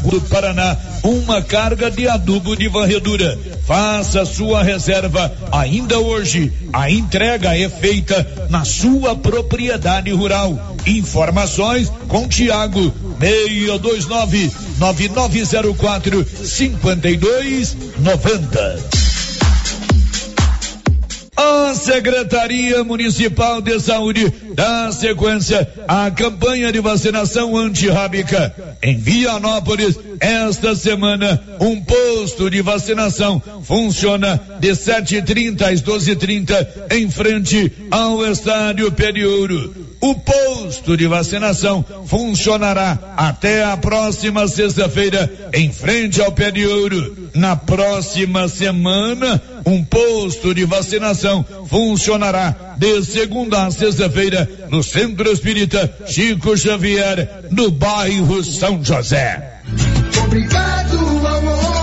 do Paraná, uma carga de adubo de varredura. Faça sua reserva ainda hoje. A entrega é feita na sua propriedade rural. Informações com Tiago 629 9904 5290. Secretaria Municipal de Saúde dá sequência à campanha de vacinação antirrábica. Em Vianópolis, esta semana, um posto de vacinação funciona de 7h30 às 12h30 em frente ao Estádio Periouro. O posto de vacinação funcionará até a próxima sexta-feira, em frente ao Pé de Ouro. Na próxima semana, um posto de vacinação funcionará de segunda a sexta-feira no Centro Espírita Chico Xavier, no bairro São José. Obrigado campo.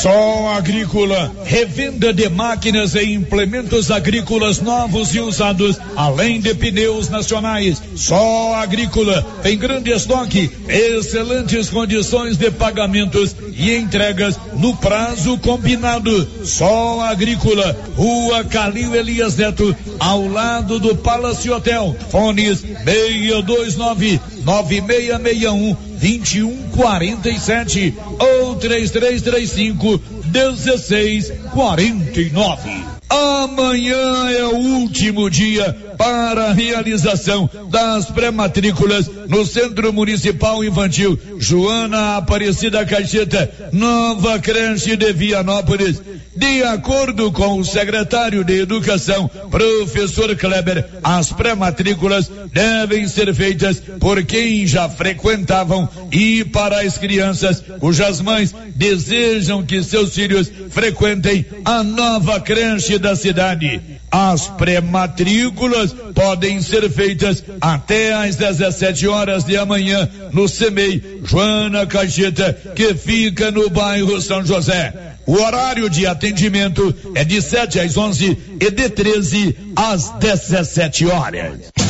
Sol Agrícola, revenda de máquinas e implementos agrícolas novos e usados, além de pneus nacionais. Sol Agrícola tem grande estoque, excelentes condições de pagamentos e entregas no prazo combinado. Sol Agrícola, Rua Calil Elias Neto, ao lado do Palace Hotel. Fones 629 9661 2147 ou 3335 1649. Amanhã é o último dia para a realização das pré-matrículas no Centro Municipal Infantil Joana Aparecida Caixeta, nova creche de Vianópolis. De acordo com o secretário de Educação, professor Kleber, as pré-matrículas devem ser feitas por quem já frequentavam e para as crianças cujas mães desejam que seus filhos frequentem a nova creche da cidade. As pré-matrículas podem ser feitas até às 17 horas de amanhã no CEMEI Joana Caixeta, que fica no bairro São José. O horário de atendimento é de 7 às 11 e de 13 às 17 horas.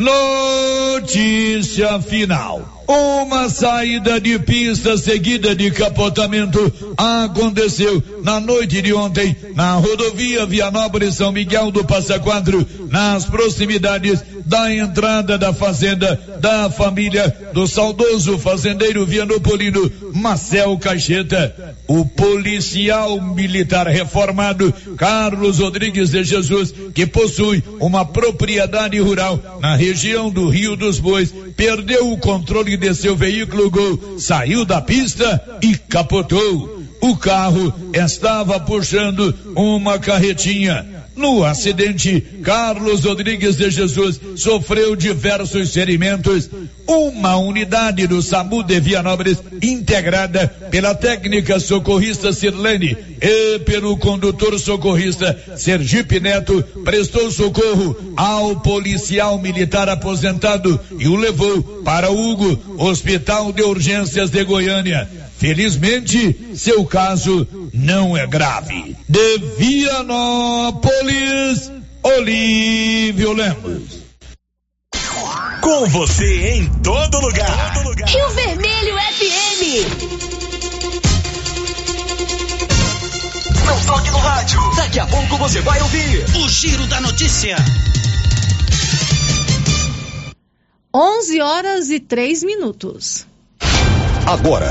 Notícia final. Uma saída de pista seguida de capotamento aconteceu na noite de ontem na rodovia Vianópolis São Miguel do Passa Quatro, nas proximidades da entrada da fazenda da família do saudoso fazendeiro vianopolino Marcel Caixeta. O policial militar reformado Carlos Rodrigues de Jesus, que possui uma propriedade rural na região do Rio dos Bois, perdeu o controle de seu veículo Gol, saiu da pista e capotou. O carro estava puxando uma carretinha. No acidente, Carlos Rodrigues de Jesus sofreu diversos ferimentos. Uma unidade do SAMU de Vianópolis, integrada pela técnica socorrista Sirlene e pelo condutor socorrista Sergipe Neto, prestou socorro ao policial militar aposentado e o levou para o Hugo, Hospital de Urgências de Goiânia. Felizmente, seu caso não é grave. De Vianópolis, Olívio Lemos. Com você em todo lugar. Todo lugar. Rio Vermelho FM. Não toque no rádio. Daqui a pouco você vai ouvir o Giro da Notícia. 11 horas e 3 minutos. Agora,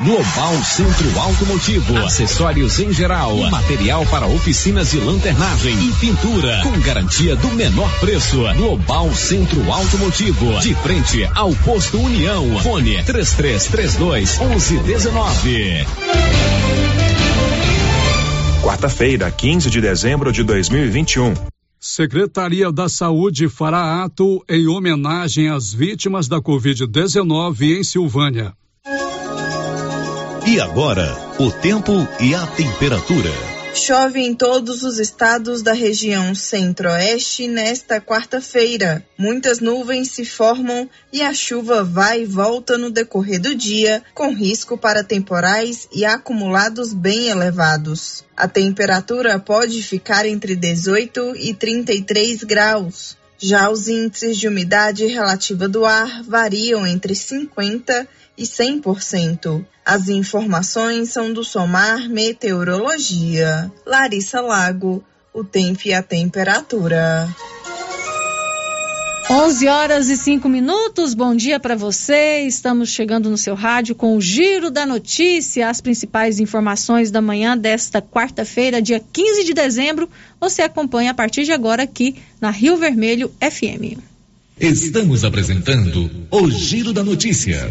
Global Centro Automotivo, acessórios em geral, material para oficinas de lanternagem e pintura, com garantia do menor preço. Global Centro Automotivo, de frente ao posto União. Fone 3332 1119. Quarta-feira, 15 de dezembro de 2021. Secretaria da Saúde fará ato em homenagem às vítimas da Covid-19 em Silvânia. E agora, o tempo e a temperatura. Chove em todos os estados da região centro-oeste nesta quarta-feira. Muitas nuvens se formam e a chuva vai e volta no decorrer do dia, com risco para temporais e acumulados bem elevados. A temperatura pode ficar entre 18 e 33 graus. Já os índices de umidade relativa do ar variam entre 50 e 100%. As informações são do Somar Meteorologia. Larissa Lago, o tempo e a temperatura. 11 horas e 5 minutos, bom dia para você. Estamos chegando no seu rádio com o Giro da Notícia, as principais informações da manhã desta quarta-feira, dia 15 de dezembro. Você acompanha a partir de agora aqui na Rio Vermelho FM. Estamos apresentando o Giro da Notícia.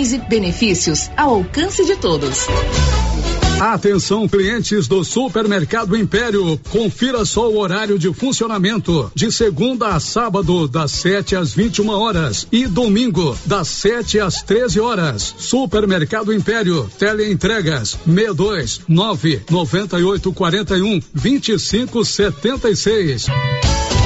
Benefícios ao alcance de todos. Atenção, clientes do Supermercado Império. Confira só o horário de funcionamento. De segunda a sábado, das 7 às 21 horas. E domingo, das 7 às 13 horas. Supermercado Império. Teleentregas 62 9 98 41 25 76.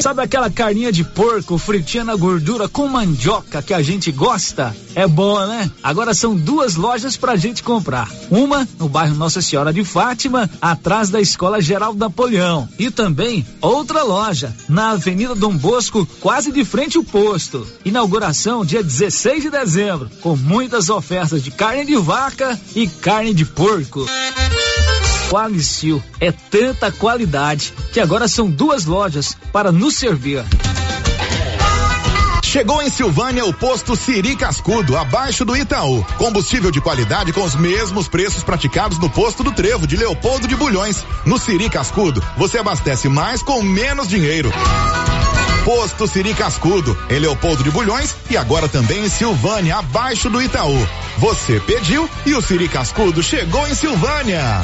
Sabe aquela carninha de porco fritinha na gordura com mandioca que a gente gosta? É boa, né? Agora são duas lojas pra gente comprar. Uma no bairro Nossa Senhora de Fátima, atrás da Escola Geral Napoleão. E também outra loja na Avenida Dom Bosco, quase de frente ao posto. Inauguração dia 16 de dezembro, com muitas ofertas de carne de vaca e carne de porco. Qualicil é tanta qualidade que agora são duas lojas para nos servir. Chegou em Silvânia o posto Siri Cascudo, abaixo do Itaú. Combustível de qualidade com os mesmos preços praticados no posto do Trevo de Leopoldo de Bulhões. No Siri Cascudo, você abastece mais com menos dinheiro. Posto Siri Cascudo, em Leopoldo de Bulhões e agora também em Silvânia, abaixo do Itaú. Você pediu e o Siri Cascudo chegou em Silvânia.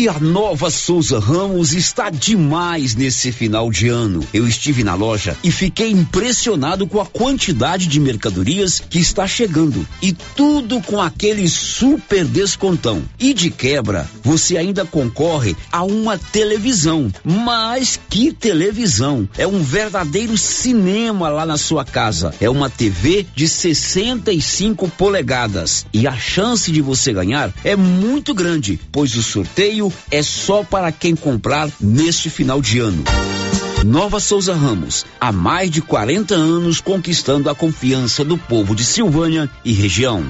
E a nova Souza Ramos está demais nesse final de ano. Eu estive na loja e fiquei impressionado com a quantidade de mercadorias que está chegando. E tudo com aquele super descontão. E de quebra, você ainda concorre a uma televisão. Mas que televisão! É um verdadeiro cinema lá na sua casa. É uma TV de 65 polegadas. E a chance de você ganhar é muito grande, pois o sorteio é só para quem comprar neste final de ano. Nova Souza Ramos, há mais de 40 anos conquistando a confiança do povo de Silvânia e região.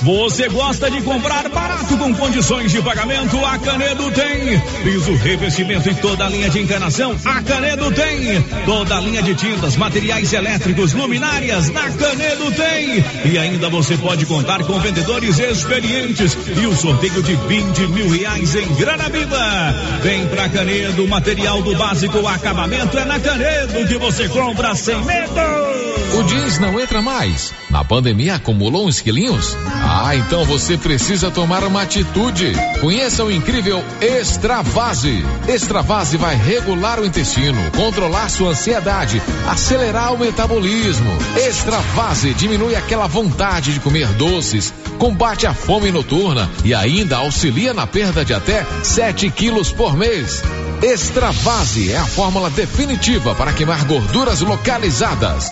Você gosta de comprar barato com condições de pagamento? A Canedo tem. Piso, revestimento e toda a linha de encanação? A Canedo tem. Toda a linha de tintas, materiais elétricos, luminárias? Na Canedo tem. E ainda você pode contar com vendedores experientes e o sorteio de 20 mil reais em grana viva. Vem pra Canedo, material do básico, acabamento é na Canedo que você compra sem medo. O jeans não entra mais. Na pandemia acumulou uns quilinhos? Ah, então você precisa tomar uma atitude. Conheça o incrível Extravase. Extravase vai regular o intestino, controlar sua ansiedade, acelerar o metabolismo. Extravase diminui aquela vontade de comer doces, combate a fome noturna e ainda auxilia na perda de até 7 quilos por mês. Extravase é a fórmula definitiva para queimar gorduras localizadas.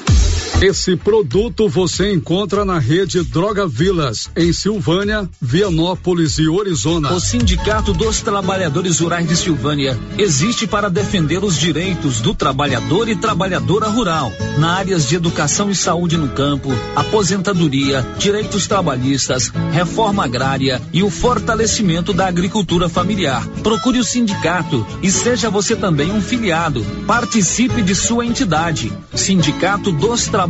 Esse produto você encontra na rede Droga Vilas, em Silvânia, Vianópolis e Orizona. O Sindicato dos Trabalhadores Rurais de Silvânia existe para defender os direitos do trabalhador e trabalhadora rural, na áreas de educação e saúde no campo, aposentadoria, direitos trabalhistas, reforma agrária e o fortalecimento da agricultura familiar. Procure o sindicato e seja você também um filiado. Participe de sua entidade. Sindicato dos Trabalhadores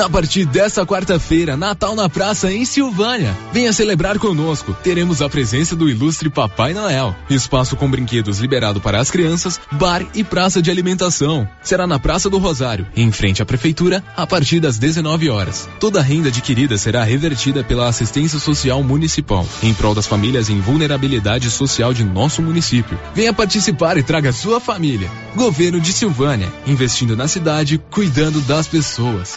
A partir desta quarta-feira, Natal na Praça em Silvânia. Venha celebrar conosco. Teremos a presença do ilustre Papai Noel. Espaço com brinquedos liberado para as crianças, bar e praça de alimentação. Será na Praça do Rosário, em frente à prefeitura, a partir das 19 horas. Toda a renda adquirida será revertida pela assistência social municipal, em prol das famílias em vulnerabilidade social de nosso município. Venha participar e traga sua família. Governo de Silvânia, investindo na cidade, cuidando das pessoas.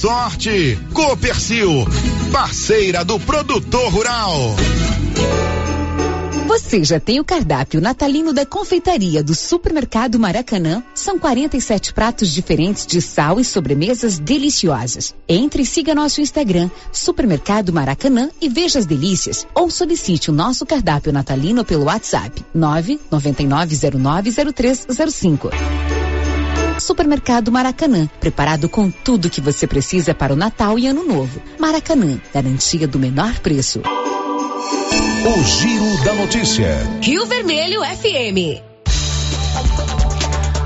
sorte. Copercil, parceira do produtor rural. Você já tem o cardápio natalino da confeitaria do Supermercado Maracanã? São 47 pratos diferentes de sal e sobremesas deliciosas. Entre e siga nosso Instagram, Supermercado Maracanã e veja as delícias. Ou solicite o nosso cardápio natalino pelo WhatsApp 999090305. Supermercado Maracanã, preparado com tudo que você precisa para o Natal e Ano Novo. Maracanã, garantia do menor preço. O Giro da Notícia. Rio Vermelho FM.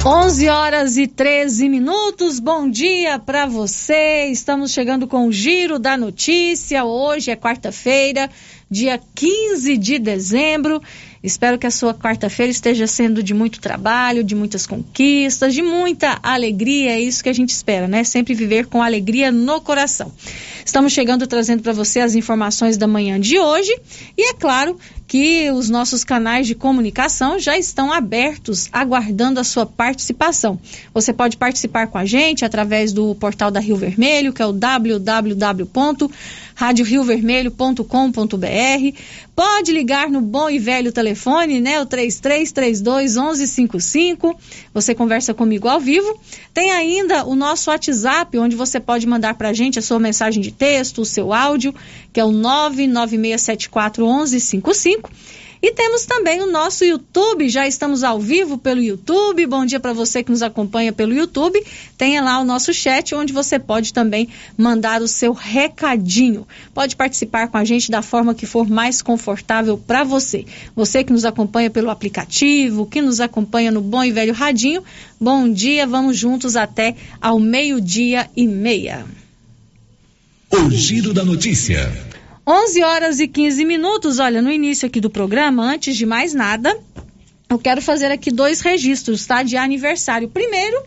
11 horas e 13 minutos. Bom dia para você. Estamos chegando com o Giro da Notícia. Hoje é quarta-feira, dia 15 de dezembro. Espero que a sua quarta-feira esteja sendo de muito trabalho, de muitas conquistas, de muita alegria. É isso que a gente espera, né? Sempre viver com alegria no coração. Estamos chegando trazendo para você as informações da manhã de hoje e é claro que os nossos canais de comunicação já estão abertos, aguardando a sua participação. Você pode participar com a gente através do portal da Rio Vermelho, que é o www.radioriovermelho.com.br. Pode ligar no bom e velho telefone, né, o 3332 1155. Você conversa comigo ao vivo. Tem ainda o nosso WhatsApp, onde você pode mandar para a gente a sua mensagem de texto, o seu áudio, que é o 99674 1155. E temos também o nosso YouTube, já estamos ao vivo pelo YouTube. Bom dia para você que nos acompanha pelo YouTube. Tenha lá o nosso chat, onde você pode também mandar o seu recadinho. Pode participar com a gente da forma que for mais confortável para você. Você que nos acompanha pelo aplicativo, que nos acompanha no Bom e Velho Radinho, bom dia, vamos juntos até ao meio-dia e meia. O Giro da Notícia. 11 horas e 15 minutos. Olha, no início aqui do programa, antes de mais nada, eu quero fazer aqui dois registros, tá? De aniversário. Primeiro,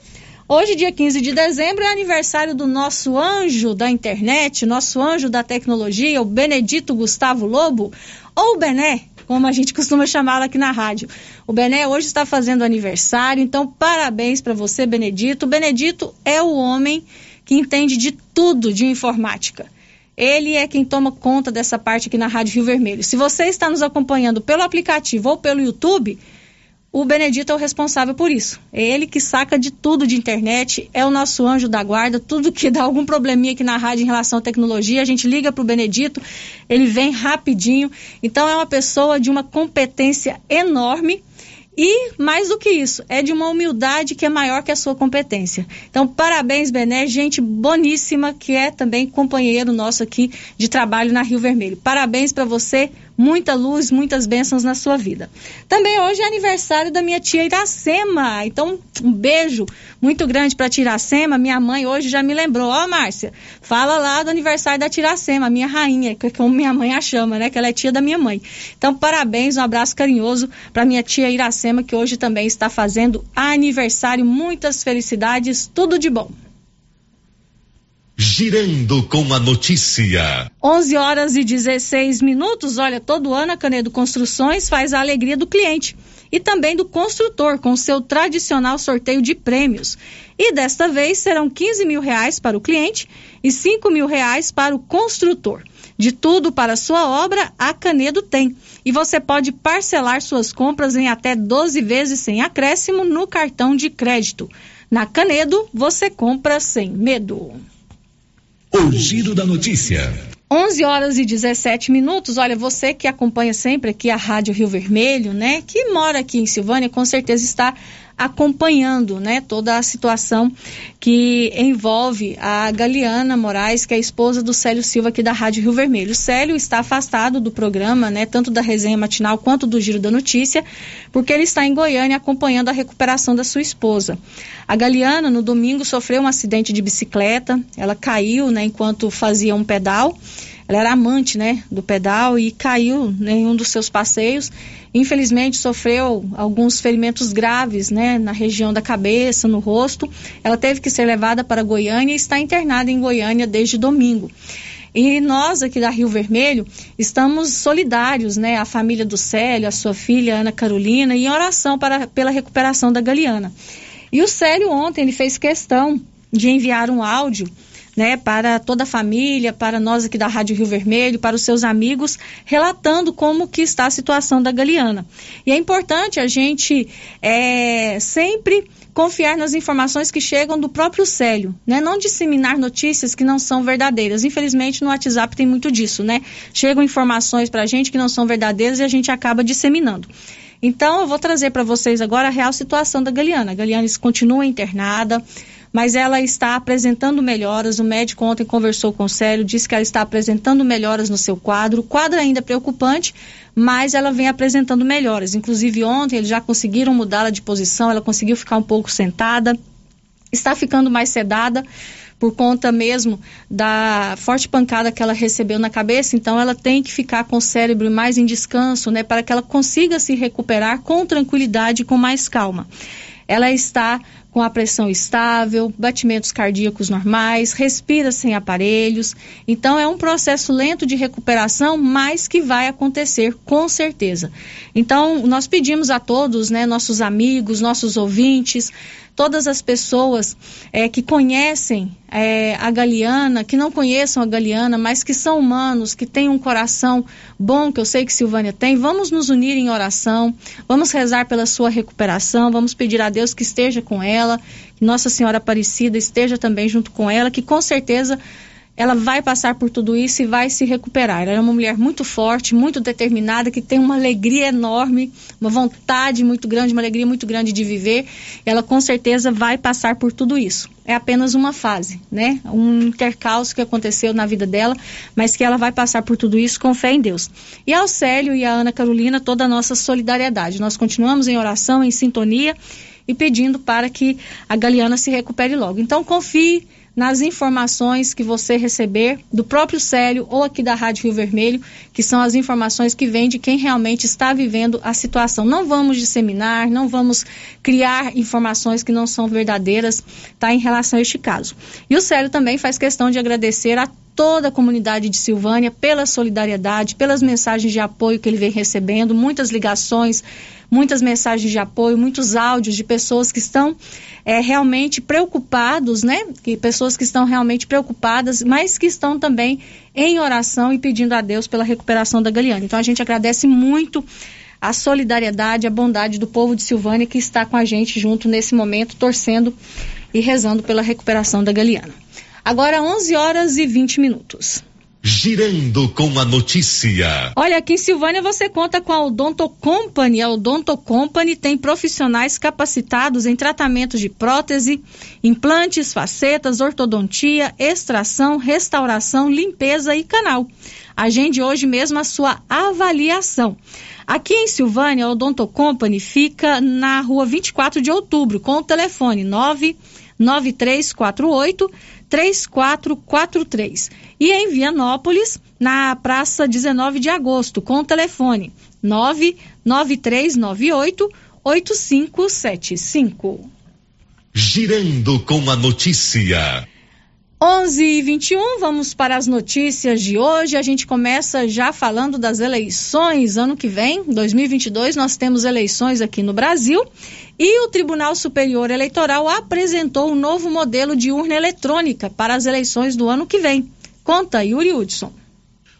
hoje, dia 15 de dezembro, é aniversário do nosso anjo da internet, nosso anjo da tecnologia, o Benedito Gustavo Lobo, ou Bené, como a gente costuma chamá-lo aqui na rádio. O Bené hoje está fazendo aniversário, então parabéns para você, Benedito. O Benedito é o homem que entende de tudo de informática. Ele é quem toma conta dessa parte aqui na Rádio Rio Vermelho. Se você está nos acompanhando pelo aplicativo ou pelo YouTube, o Benedito é o responsável por isso. É ele que saca de tudo de internet, é o nosso anjo da guarda. Tudo que dá algum probleminha aqui na rádio em relação à tecnologia, a gente liga para o Benedito, ele vem rapidinho. Então é uma pessoa de uma competência enorme e, mais do que isso, é de uma humildade que é maior que a sua competência. Então, parabéns, Bené, gente boníssima, que é também companheiro nosso aqui de trabalho na Rio Vermelho. Parabéns para você, muita luz, muitas bênçãos na sua vida. Também hoje é aniversário da minha tia Iracema. Então, um beijo muito grande para tia Iracema. Minha mãe hoje já me lembrou. Ó, oh, Márcia, fala lá do aniversário da tia Iracema, minha rainha, que é como minha mãe a chama, né? Que ela é tia da minha mãe. Então, parabéns, um abraço carinhoso para minha tia Iracema, que hoje também está fazendo aniversário. Muitas felicidades, tudo de bom. Girando com a notícia. 11 horas e 16 minutos. Olha, todo ano a Canedo Construções faz a alegria do cliente e também do construtor com seu tradicional sorteio de prêmios. E desta vez serão 15 mil reais para o cliente e 5 mil reais para o construtor. De tudo para sua obra, a Canedo tem. E você pode parcelar suas compras em até 12 vezes sem acréscimo no cartão de crédito. Na Canedo, você compra sem medo. O Giro da Notícia. 11 horas e 17 minutos. Olha, você que acompanha sempre aqui a Rádio Rio Vermelho, né? Que mora aqui em Silvânia, com certeza está acompanhando, né, toda a situação que envolve a Galiana Moraes, que é a esposa do Célio Silva aqui da Rádio Rio Vermelho. O Célio está afastado do programa, né, tanto da resenha matinal quanto do Giro da Notícia, porque ele está em Goiânia acompanhando a recuperação da sua esposa. A Galiana, no domingo, sofreu um acidente de bicicleta, ela caiu, né, enquanto fazia um pedal ela era amante, né, do pedal e caiu em um dos seus passeios. Infelizmente sofreu alguns ferimentos graves, né, na região da cabeça, no rosto. Ela teve que ser levada para Goiânia e está internada em Goiânia desde domingo. E nós aqui da Rio Vermelho estamos solidários, né, a família do Célio, a sua filha Ana Carolina, em oração para, pela recuperação da Galiana. E o Célio ontem ele fez questão de enviar um áudio né, para toda a família, para nós aqui da Rádio Rio Vermelho, para os seus amigos, relatando como que está a situação da Galeana. E é importante a gente é, sempre confiar nas informações que chegam do próprio Célio, né? Não disseminar notícias que não são verdadeiras. Infelizmente, no WhatsApp tem muito disso, né? Chegam informações para a gente que não são verdadeiras e a gente acaba disseminando. Então, eu vou trazer para vocês agora a real situação da Galeana. A Galeana continua internada, mas ela está apresentando melhoras. O médico ontem conversou com o Célio, disse que ela está apresentando melhoras no seu quadro. O quadro ainda é preocupante, mas ela vem apresentando melhoras. Inclusive, ontem eles já conseguiram mudá-la de posição, ela conseguiu ficar um pouco sentada, está ficando mais sedada por conta mesmo da forte pancada que ela recebeu na cabeça, então ela tem que ficar com o cérebro mais em descanso, né, para que ela consiga se recuperar com tranquilidade e com mais calma. Ela está com a pressão estável, batimentos cardíacos normais, respira sem aparelhos. Então é um processo lento de recuperação, mas que vai acontecer com certeza. Então nós pedimos a todos, né, nossos amigos, nossos ouvintes, todas as pessoas é, que conhecem é, a Galeana, que não conheçam a Galeana, mas que são humanos, que têm um coração bom, que eu sei que Silvânia tem, vamos nos unir em oração, vamos rezar pela sua recuperação, vamos pedir a Deus que esteja com ela, que Nossa Senhora Aparecida esteja também junto com ela, que com certeza ela vai passar por tudo isso e vai se recuperar. Ela é uma mulher muito forte, muito determinada, que tem uma alegria enorme, uma vontade muito grande, uma alegria muito grande de viver. Ela com certeza vai passar por tudo isso. É apenas uma fase, né? Um intercalço que aconteceu na vida dela, mas que ela vai passar por tudo isso com fé em Deus. E ao Célio e a Ana Carolina, toda a nossa solidariedade. Nós continuamos em oração, em sintonia e pedindo para que a Galeana se recupere logo. Então confie nas informações que você receber do próprio Célio ou aqui da Rádio Rio Vermelho, que são as informações que vêm de quem realmente está vivendo a situação. Não vamos disseminar, não vamos criar informações que não são verdadeiras tá, em relação a este caso. E o Célio também faz questão de agradecer a toda a comunidade de Silvânia pela solidariedade, pelas mensagens de apoio que ele vem recebendo, muitas ligações, muitas mensagens de apoio, muitos áudios de pessoas que estão é, realmente preocupados, né? Que pessoas que estão realmente preocupadas, mas que estão também em oração e pedindo a Deus pela recuperação da Galeana. Então a gente agradece muito a solidariedade, a bondade do povo de Silvânia que está com a gente junto nesse momento, torcendo e rezando pela recuperação da Galeana. Agora 11 horas e 20 minutos. Girando com a notícia. Olha, aqui em Silvânia você conta com a Odonto Company. A Odonto Company tem profissionais capacitados em tratamentos de prótese, implantes, facetas, ortodontia, extração, restauração, limpeza e canal. Agende hoje mesmo a sua avaliação. Aqui em Silvânia, a Odonto Company fica na rua 24 de outubro, com o telefone 99348 3443. E em Vianópolis, na Praça 19 de Agosto, com o telefone 99398 8575. Girando com a notícia. 11 e 21, vamos para as notícias de hoje. A gente começa já falando das eleições. Ano que vem, 2022, nós temos eleições aqui no Brasil. E o Tribunal Superior Eleitoral apresentou um novo modelo de urna eletrônica para as eleições do ano que vem. Conta, Yuri Hudson.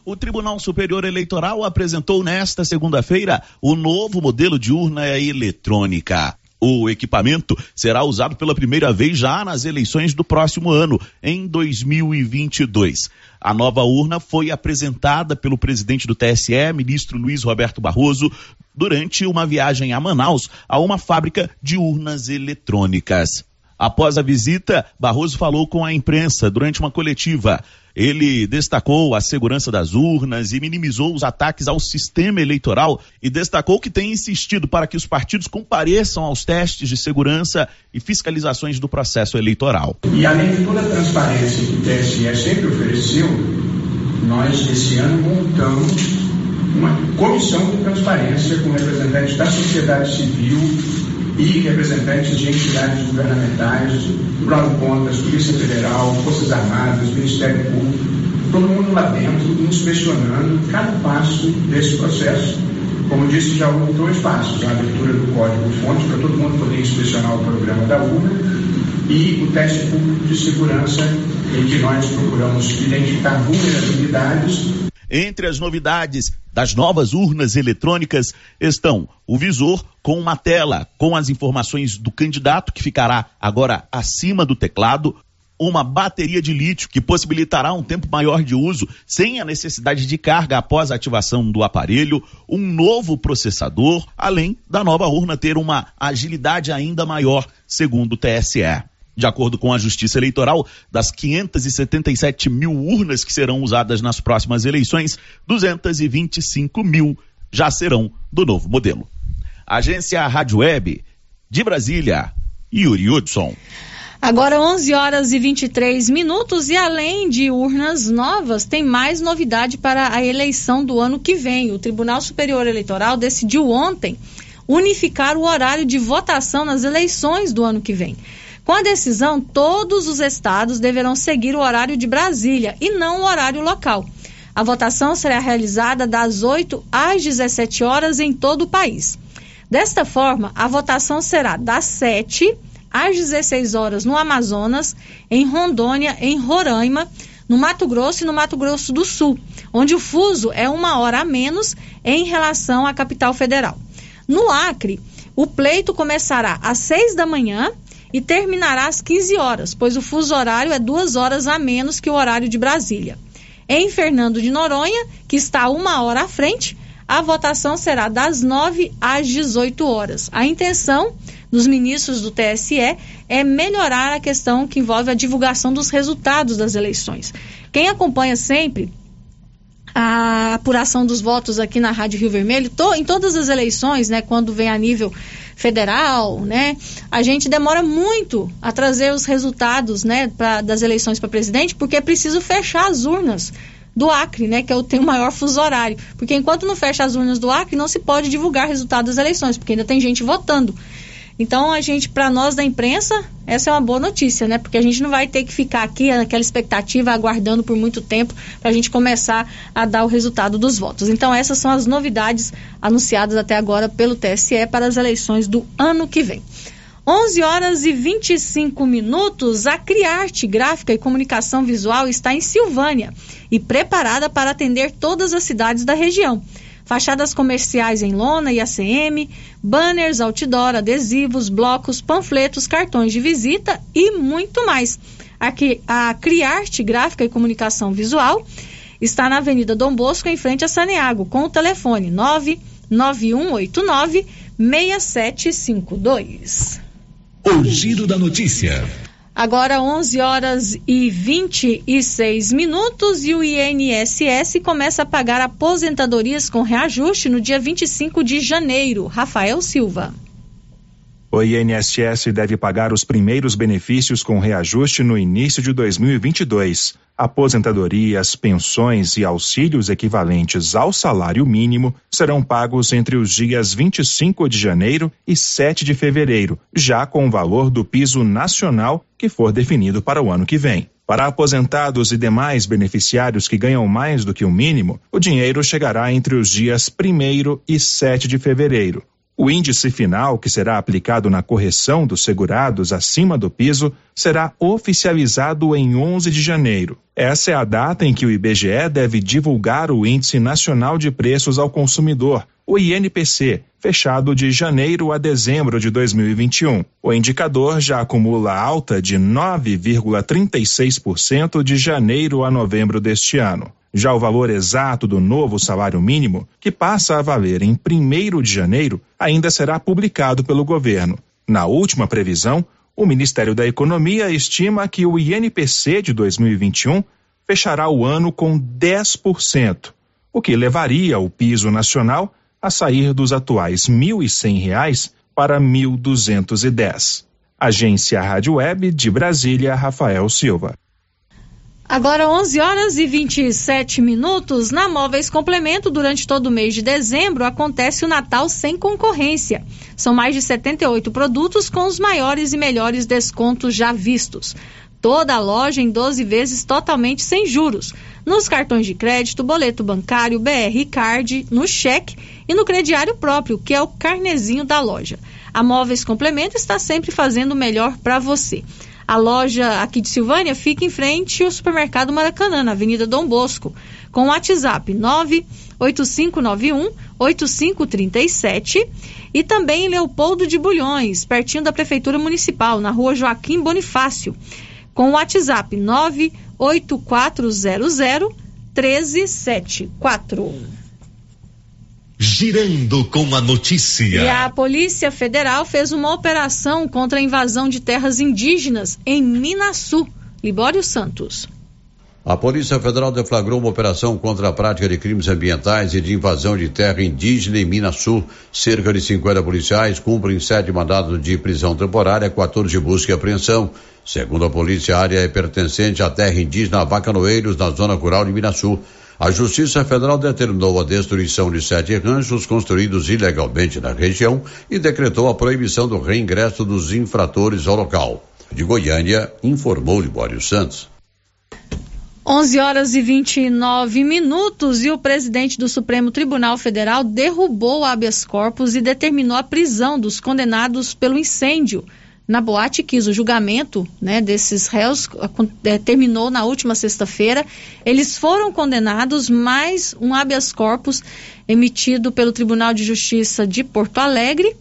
O Tribunal Superior Eleitoral apresentou nesta segunda-feira o novo modelo de urna eletrônica. O equipamento será usado pela primeira vez já nas eleições do próximo ano, em 2022. A nova urna foi apresentada pelo presidente do TSE, ministro Luiz Roberto Barroso, durante uma viagem a Manaus a uma fábrica de urnas eletrônicas. Após a visita, Barroso falou com a imprensa durante uma coletiva. Ele destacou a segurança das urnas e minimizou os ataques ao sistema eleitoral e destacou que tem insistido para que os partidos compareçam aos testes de segurança e fiscalizações do processo eleitoral. E além de toda a transparência que o TSE sempre ofereceu, nós esse ano montamos uma comissão de transparência com representantes da sociedade civil e representantes de entidades governamentais, Tribunal de Contas, Polícia Federal, Forças Armadas, Ministério Público, todo mundo lá dentro inspecionando cada passo desse processo. Como disse, já houve dois passos, a abertura do código-fonte para todo mundo poder inspecionar o programa da urna e o teste público de segurança em que nós procuramos identificar vulnerabilidades entre as novidades das novas urnas eletrônicas estão o visor com uma tela com as informações do candidato, que ficará agora acima do teclado, uma bateria de lítio que possibilitará um tempo maior de uso sem a necessidade de carga após a ativação do aparelho, um novo processador, além da nova urna ter uma agilidade ainda maior, segundo o TSE. De acordo com a Justiça Eleitoral, das 577 mil urnas que serão usadas nas próximas eleições, 225 mil já serão do novo modelo. Agência Rádio Web, de Brasília, Yuri Hudson. Agora 11 horas e 23 minutos e além de urnas novas, tem mais novidade para a eleição do ano que vem. O Tribunal Superior Eleitoral decidiu ontem unificar o horário de votação nas eleições do ano que vem. Com a decisão, todos os estados deverão seguir o horário de Brasília e não o horário local. A votação será realizada das 8 às 17 horas em todo o país. Desta forma, a votação será das 7 às 16 horas no Amazonas, em Rondônia, em Roraima, no Mato Grosso e no Mato Grosso do Sul, onde o fuso é uma hora a menos em relação à capital federal. No Acre, o pleito começará às 6 da manhã e terminará às 15 horas, pois o fuso horário é duas horas a menos que o horário de Brasília. Em Fernando de Noronha, que está uma hora à frente, a votação será das 9 às 18 horas. A intenção dos ministros do TSE é melhorar a questão que envolve a divulgação dos resultados das eleições. Quem acompanha sempre a apuração dos votos aqui na Rádio Rio Vermelho, to, em todas as eleições, né, quando vem a nível federal, né, a gente demora muito a trazer os resultados, né, pra, das eleições para presidente, porque é preciso fechar as urnas do Acre, né, que é o tem o maior fuso horário, porque enquanto não fecha as urnas do Acre, não se pode divulgar resultado das eleições, porque ainda tem gente votando. Então, a gente, para nós da imprensa, essa é uma boa notícia, né? Porque a gente não vai ter que ficar aqui naquela expectativa, aguardando por muito tempo, para a gente começar a dar o resultado dos votos. Então, essas são as novidades anunciadas até agora pelo TSE para as eleições do ano que vem. 11 horas e 25 minutos, a Criarte Gráfica e Comunicação Visual está em Silvânia e preparada para atender todas as cidades da região fachadas comerciais em lona e ACM, banners, outdoor, adesivos, blocos, panfletos, cartões de visita e muito mais. Aqui, a Criarte Gráfica e Comunicação Visual está na Avenida Dom Bosco, em frente a Saneago, com o telefone 99189 6752. O Giro da Notícia. Agora 11 horas e 26 minutos e o INSS começa a pagar aposentadorias com reajuste no dia 25 de janeiro. Rafael Silva. O INSS deve pagar os primeiros benefícios com reajuste no início de 2022. Aposentadorias, pensões e auxílios equivalentes ao salário mínimo serão pagos entre os dias 25 de janeiro e 7 de fevereiro, já com o valor do piso nacional que for definido para o ano que vem. Para aposentados e demais beneficiários que ganham mais do que o mínimo, o dinheiro chegará entre os dias 1 e 7 de fevereiro. O índice final, que será aplicado na correção dos segurados acima do piso, será oficializado em 11 de janeiro. Essa é a data em que o IBGE deve divulgar o Índice Nacional de Preços ao Consumidor, o INPC, fechado de janeiro a dezembro de 2021. O indicador já acumula alta de 9,36% de janeiro a novembro deste ano. Já o valor exato do novo salário mínimo, que passa a valer em 1 de janeiro, ainda será publicado pelo governo. Na última previsão, o Ministério da Economia estima que o INPC de 2021 fechará o ano com 10%, o que levaria o piso nacional a sair dos atuais R$ 1.100 para R$ 1.210. Agência Rádio Web de Brasília, Rafael Silva. Agora 11 horas e 27 minutos. Na Móveis Complemento, durante todo o mês de dezembro, acontece o Natal sem concorrência. São mais de 78 produtos com os maiores e melhores descontos já vistos. Toda a loja em 12 vezes totalmente sem juros. Nos cartões de crédito, boleto bancário, BR Card, no cheque e no crediário próprio, que é o carnezinho da loja. A Móveis Complemento está sempre fazendo o melhor para você. A loja aqui de Silvânia fica em frente ao supermercado Maracanã, na Avenida Dom Bosco, com o WhatsApp 98591 8537 e também em Leopoldo de Bulhões, pertinho da Prefeitura Municipal, na rua Joaquim Bonifácio, com o WhatsApp 98400 1374. Girando com a notícia. E a Polícia Federal fez uma operação contra a invasão de terras indígenas em Minasu. Libório Santos. A Polícia Federal deflagrou uma operação contra a prática de crimes ambientais e de invasão de terra indígena em Minas Sul. Cerca de 50 policiais cumprem sete mandados de prisão temporária, 14 de busca e apreensão. Segundo a polícia, a área é pertencente à terra indígena Vacanoeiros, na zona rural de Minas Sul. A Justiça Federal determinou a destruição de sete ranchos construídos ilegalmente na região e decretou a proibição do reingresso dos infratores ao local. De Goiânia, informou Libório Santos. 11 horas e 29 minutos e o presidente do Supremo Tribunal Federal derrubou o habeas corpus e determinou a prisão dos condenados pelo incêndio na Boate Kiss. O julgamento né, desses réus é, terminou na última sexta-feira. Eles foram condenados, mais um habeas corpus emitido pelo Tribunal de Justiça de Porto Alegre.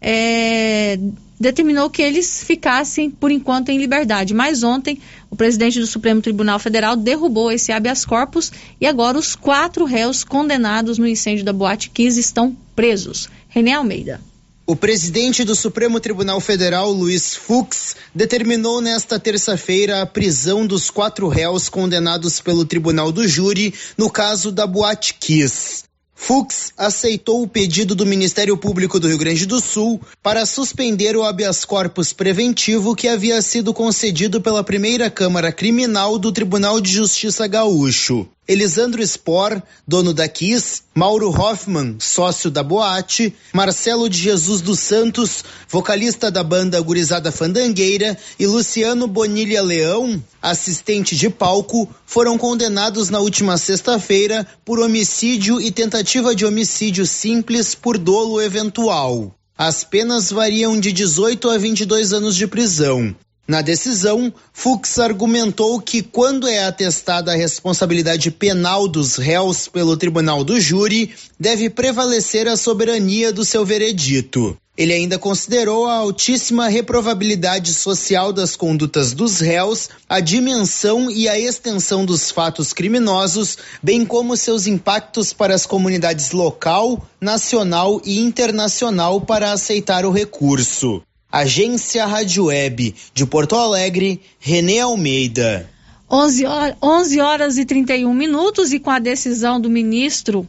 É, determinou que eles ficassem, por enquanto, em liberdade. Mas ontem, o presidente do Supremo Tribunal Federal derrubou esse habeas corpus e agora os quatro réus condenados no incêndio da Boate Kiss estão presos. René Almeida. O presidente do Supremo Tribunal Federal, Luiz Fux, determinou nesta terça-feira a prisão dos quatro réus condenados pelo Tribunal do Júri no caso da Boate Kiss. Fux aceitou o pedido do Ministério Público do Rio Grande do Sul para suspender o habeas corpus preventivo que havia sido concedido pela primeira Câmara Criminal do Tribunal de Justiça Gaúcho. Elisandro Spor, dono da Kiss, Mauro Hoffman, sócio da Boate, Marcelo de Jesus dos Santos, vocalista da banda Gurizada Fandangueira, e Luciano Bonilha Leão, assistente de palco, foram condenados na última sexta-feira por homicídio e tentativa de homicídio simples por dolo eventual. As penas variam de 18 a 22 anos de prisão. Na decisão, Fux argumentou que, quando é atestada a responsabilidade penal dos réus pelo tribunal do júri, deve prevalecer a soberania do seu veredito. Ele ainda considerou a altíssima reprovabilidade social das condutas dos réus, a dimensão e a extensão dos fatos criminosos, bem como seus impactos para as comunidades local, nacional e internacional para aceitar o recurso. Agência Rádio Web de Porto Alegre, Renê Almeida. 11 horas, 11 horas e 31 minutos e com a decisão do ministro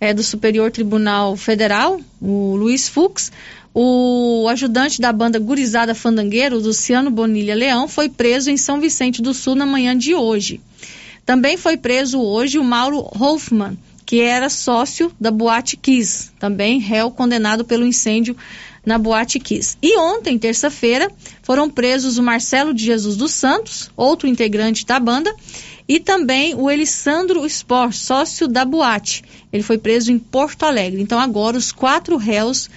é, do Superior Tribunal Federal, o Luiz Fux, o ajudante da banda Gurizada Fandangueiro, Luciano Bonilha Leão, foi preso em São Vicente do Sul na manhã de hoje. Também foi preso hoje o Mauro Hoffman, que era sócio da Boate Kiss, também réu condenado pelo incêndio na Boate Kiss. E ontem, terça-feira, foram presos o Marcelo de Jesus dos Santos, outro integrante da banda, e também o Elisandro Sport, sócio da Boate. Ele foi preso em Porto Alegre. Então agora os quatro réus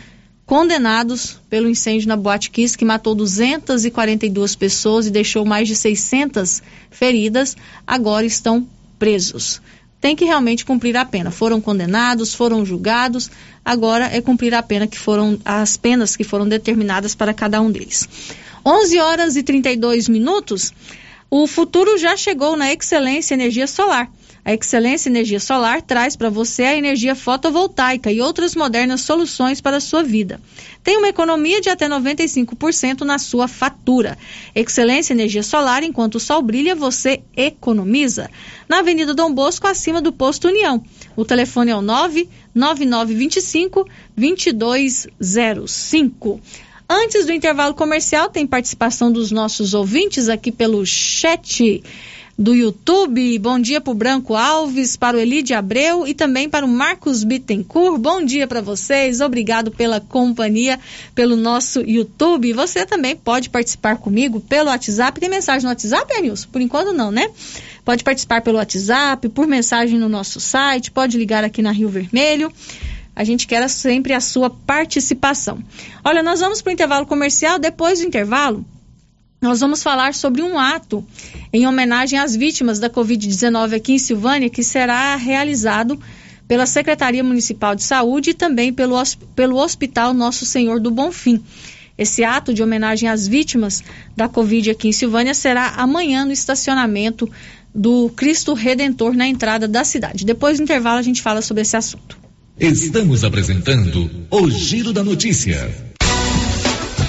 condenados pelo incêndio na Boate Kiss, que matou 242 pessoas e deixou mais de 600 feridas, agora estão presos tem que realmente cumprir a pena. Foram condenados, foram julgados, agora é cumprir a pena que foram as penas que foram determinadas para cada um deles. 11 horas e 32 minutos. O futuro já chegou na Excelência Energia Solar. A Excelência Energia Solar traz para você a energia fotovoltaica e outras modernas soluções para a sua vida. Tem uma economia de até 95% na sua fatura. Excelência Energia Solar, enquanto o sol brilha, você economiza. Na Avenida Dom Bosco, acima do Posto União. O telefone é o 99925 2205. Antes do intervalo comercial, tem participação dos nossos ouvintes aqui pelo chat do YouTube. Bom dia para o Branco Alves, para o Elide Abreu e também para o Marcos Bittencourt. Bom dia para vocês. Obrigado pela companhia pelo nosso YouTube. Você também pode participar comigo pelo WhatsApp. Tem mensagem no WhatsApp, Anilson? Por enquanto não, né? Pode participar pelo WhatsApp, por mensagem no nosso site, pode ligar aqui na Rio Vermelho. A gente quer sempre a sua participação. Olha, nós vamos para o intervalo comercial. Depois do intervalo, nós vamos falar sobre um ato em homenagem às vítimas da Covid-19 aqui em Silvânia, que será realizado pela Secretaria Municipal de Saúde e também pelo, pelo Hospital Nosso Senhor do Bonfim. Esse ato de homenagem às vítimas da Covid aqui em Silvânia será amanhã no estacionamento do Cristo Redentor na entrada da cidade. Depois do intervalo a gente fala sobre esse assunto. Estamos apresentando o Giro da Notícia.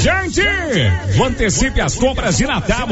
Gente, antecipe as compras de Natal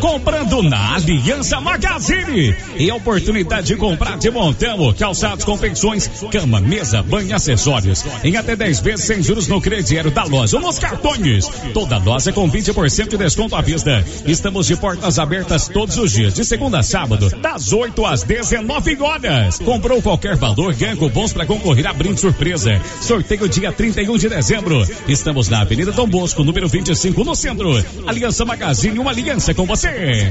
comprando na Aliança Magazine e a oportunidade de comprar de montão, calçados, confecções, cama, mesa, banho acessórios em até 10 vezes sem juros no crediário da loja ou nos cartões. Toda loja com 20% de desconto à vista. Estamos de portas abertas todos os dias, de segunda a sábado, das 8 às 19 horas. Comprou qualquer valor, ganha cupons para concorrer a brinde surpresa. Sorteio dia 31 de dezembro. Estamos na Avenida Dom Bosco, número 25, no centro. Aliança Magazine, uma aliança com você.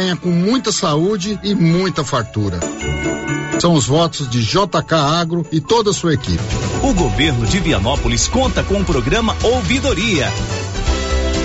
venha com muita saúde e muita fartura. São os votos de JK Agro e toda a sua equipe. O governo de Vianópolis conta com o programa Ouvidoria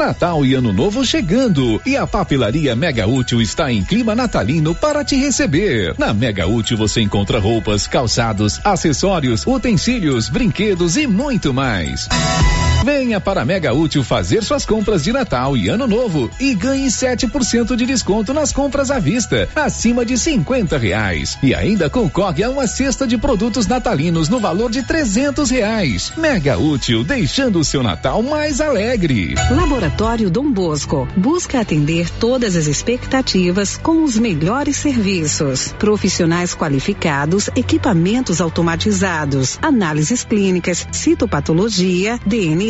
Natal e Ano Novo chegando e a papelaria Mega Útil está em clima natalino para te receber. Na Mega Útil você encontra roupas, calçados, acessórios, utensílios, brinquedos e muito mais. Venha para a Mega Útil fazer suas compras de Natal e Ano Novo e ganhe 7% de desconto nas compras à vista, acima de 50 reais. E ainda concorre a uma cesta de produtos natalinos no valor de 300 reais. Mega Útil, deixando o seu Natal mais alegre. Laboratório Dom Bosco busca atender todas as expectativas com os melhores serviços. Profissionais qualificados, equipamentos automatizados, análises clínicas, citopatologia, DNA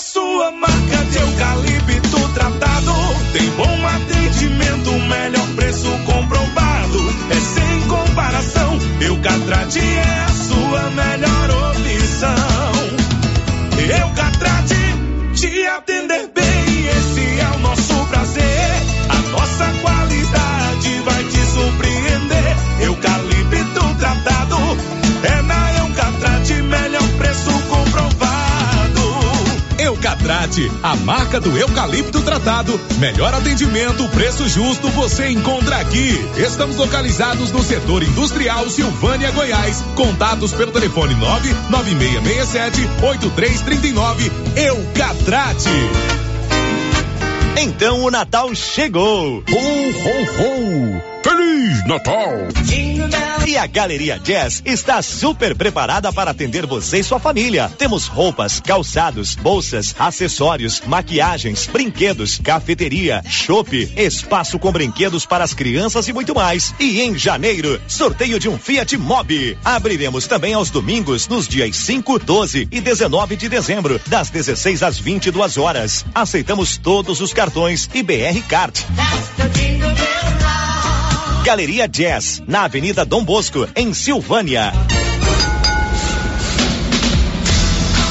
sua marca de eucalipto tratado. Tem bom atendimento, melhor preço comprovado. É sem comparação. Eucatrate é A marca do eucalipto tratado. Melhor atendimento, preço justo, você encontra aqui. Estamos localizados no setor industrial Silvânia, Goiás. Contatos pelo telefone 99667 8339. Eucatrate. Então o Natal chegou. Ho, ho, ho. Feliz Natal! E a Galeria Jazz está super preparada para atender você e sua família. Temos roupas, calçados, bolsas, acessórios, maquiagens, brinquedos, cafeteria, chopp, espaço com brinquedos para as crianças e muito mais. E em janeiro, sorteio de um Fiat Mobi. Abriremos também aos domingos, nos dias 5, 12 e 19 de dezembro, das 16 às 22 horas. Aceitamos todos os cartões e BR Card. Galeria Jazz, na Avenida Dom Bosco, em Silvânia.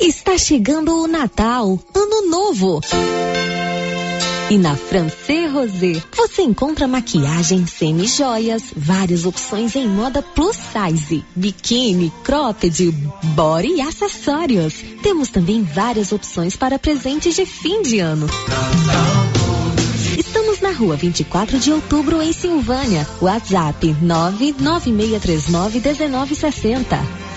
Está chegando o Natal, Ano Novo. E na Francê Rosé, você encontra maquiagem, semi-joias, várias opções em moda plus size, biquíni, cropped, body e acessórios. Temos também várias opções para presentes de fim de ano. Estamos na rua 24 de outubro, em Silvânia. WhatsApp 996391960.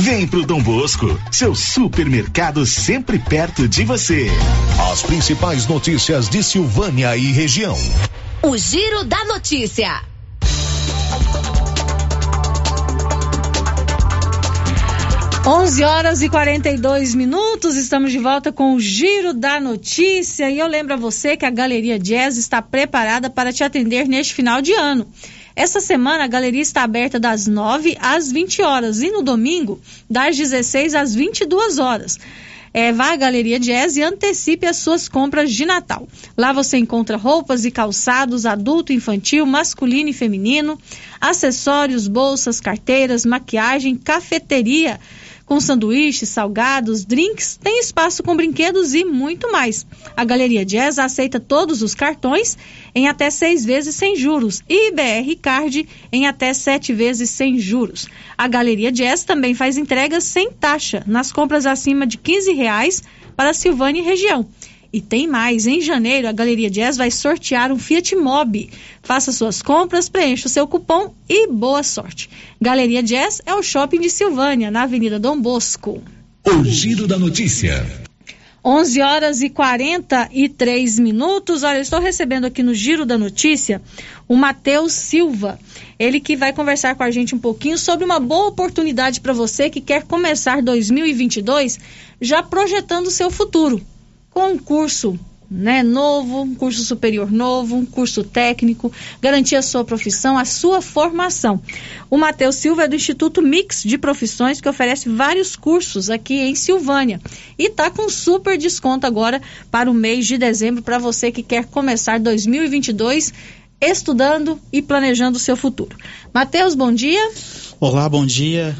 Vem pro Dom Bosco, seu supermercado sempre perto de você. As principais notícias de Silvânia e região. O Giro da Notícia. Onze horas e 42 minutos, estamos de volta com o Giro da Notícia e eu lembro a você que a Galeria Jazz está preparada para te atender neste final de ano. Essa semana a galeria está aberta das 9 às 20 horas e no domingo das 16 às 22 horas. É, vá à Galeria Jazz e antecipe as suas compras de Natal. Lá você encontra roupas e calçados adulto, infantil, masculino e feminino, acessórios, bolsas, carteiras, maquiagem, cafeteria com sanduíches, salgados, drinks, tem espaço com brinquedos e muito mais. A Galeria Jazz aceita todos os cartões em até seis vezes sem juros e BR Card em até sete vezes sem juros. A Galeria Jazz também faz entregas sem taxa nas compras acima de 15 reais para Silvânia e região. E tem mais, em janeiro a Galeria Jazz vai sortear um Fiat Mobi. Faça suas compras, preencha o seu cupom e boa sorte. Galeria Jazz é o shopping de Silvânia, na Avenida Dom Bosco. O giro da notícia. 11 horas e 43 minutos. Olha, eu estou recebendo aqui no Giro da Notícia o Matheus Silva. Ele que vai conversar com a gente um pouquinho sobre uma boa oportunidade para você que quer começar 2022 já projetando o seu futuro com um curso né, novo, um curso superior novo, um curso técnico, garantir a sua profissão, a sua formação. O Matheus Silva é do Instituto Mix de Profissões, que oferece vários cursos aqui em Silvânia. E está com super desconto agora para o mês de dezembro, para você que quer começar 2022 estudando e planejando o seu futuro. Matheus, bom dia. Olá, bom dia.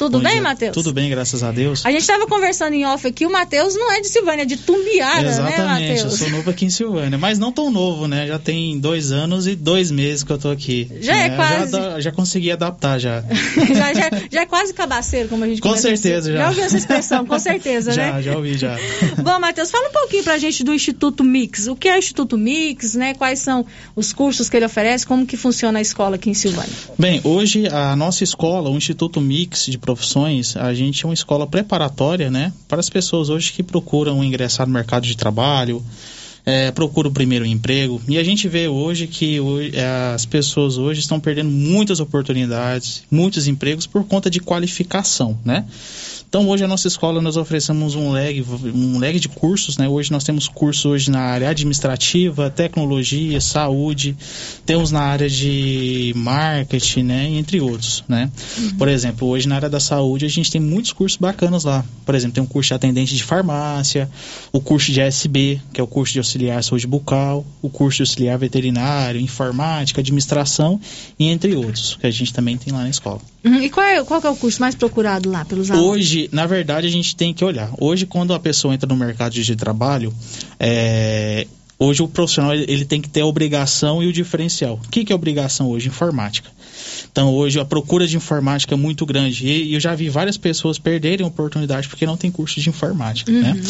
Tudo Bom bem, dia. Matheus? Tudo bem, graças a Deus. A gente estava conversando em off aqui, o Matheus não é de Silvânia, é de Tumbiara, Exatamente, né, eu Matheus? sou novo aqui em Silvânia, mas não tão novo, né? Já tem dois anos e dois meses que eu tô aqui. Já é né? quase. Já, já consegui adaptar já. já, já, já é quase cabaceiro, como a gente Com certeza, já. Já ouviu essa expressão, com certeza, já, né? já ouvi já. Bom, Matheus, fala um pouquinho pra gente do Instituto Mix. O que é o Instituto Mix, né? Quais são os cursos que ele oferece? Como que funciona a escola aqui em Silvânia? Bem, hoje a nossa escola, o Instituto Mix de Profissões, a gente é uma escola preparatória, né, para as pessoas hoje que procuram ingressar no mercado de trabalho, é, procuram o primeiro emprego. E a gente vê hoje que hoje, é, as pessoas hoje estão perdendo muitas oportunidades, muitos empregos por conta de qualificação, né? Então hoje a nossa escola nós oferecemos um leg, um leg de cursos, né? Hoje nós temos cursos hoje na área administrativa, tecnologia, saúde, temos na área de marketing, né? Entre outros, né? Por exemplo, hoje na área da saúde a gente tem muitos cursos bacanas lá. Por exemplo, tem um curso de atendente de farmácia, o curso de ASB, que é o curso de auxiliar saúde bucal, o curso de auxiliar veterinário, informática, administração e entre outros, que a gente também tem lá na escola. Uhum. E qual é, qual é o curso mais procurado lá pelos alunos? Hoje, na verdade, a gente tem que olhar. Hoje, quando a pessoa entra no mercado de trabalho, é, hoje o profissional ele, tem que ter a obrigação e o diferencial. O que, que é obrigação hoje? Informática. Então, hoje a procura de informática é muito grande. E, eu já vi várias pessoas perderem oportunidade porque não tem curso de informática. Né?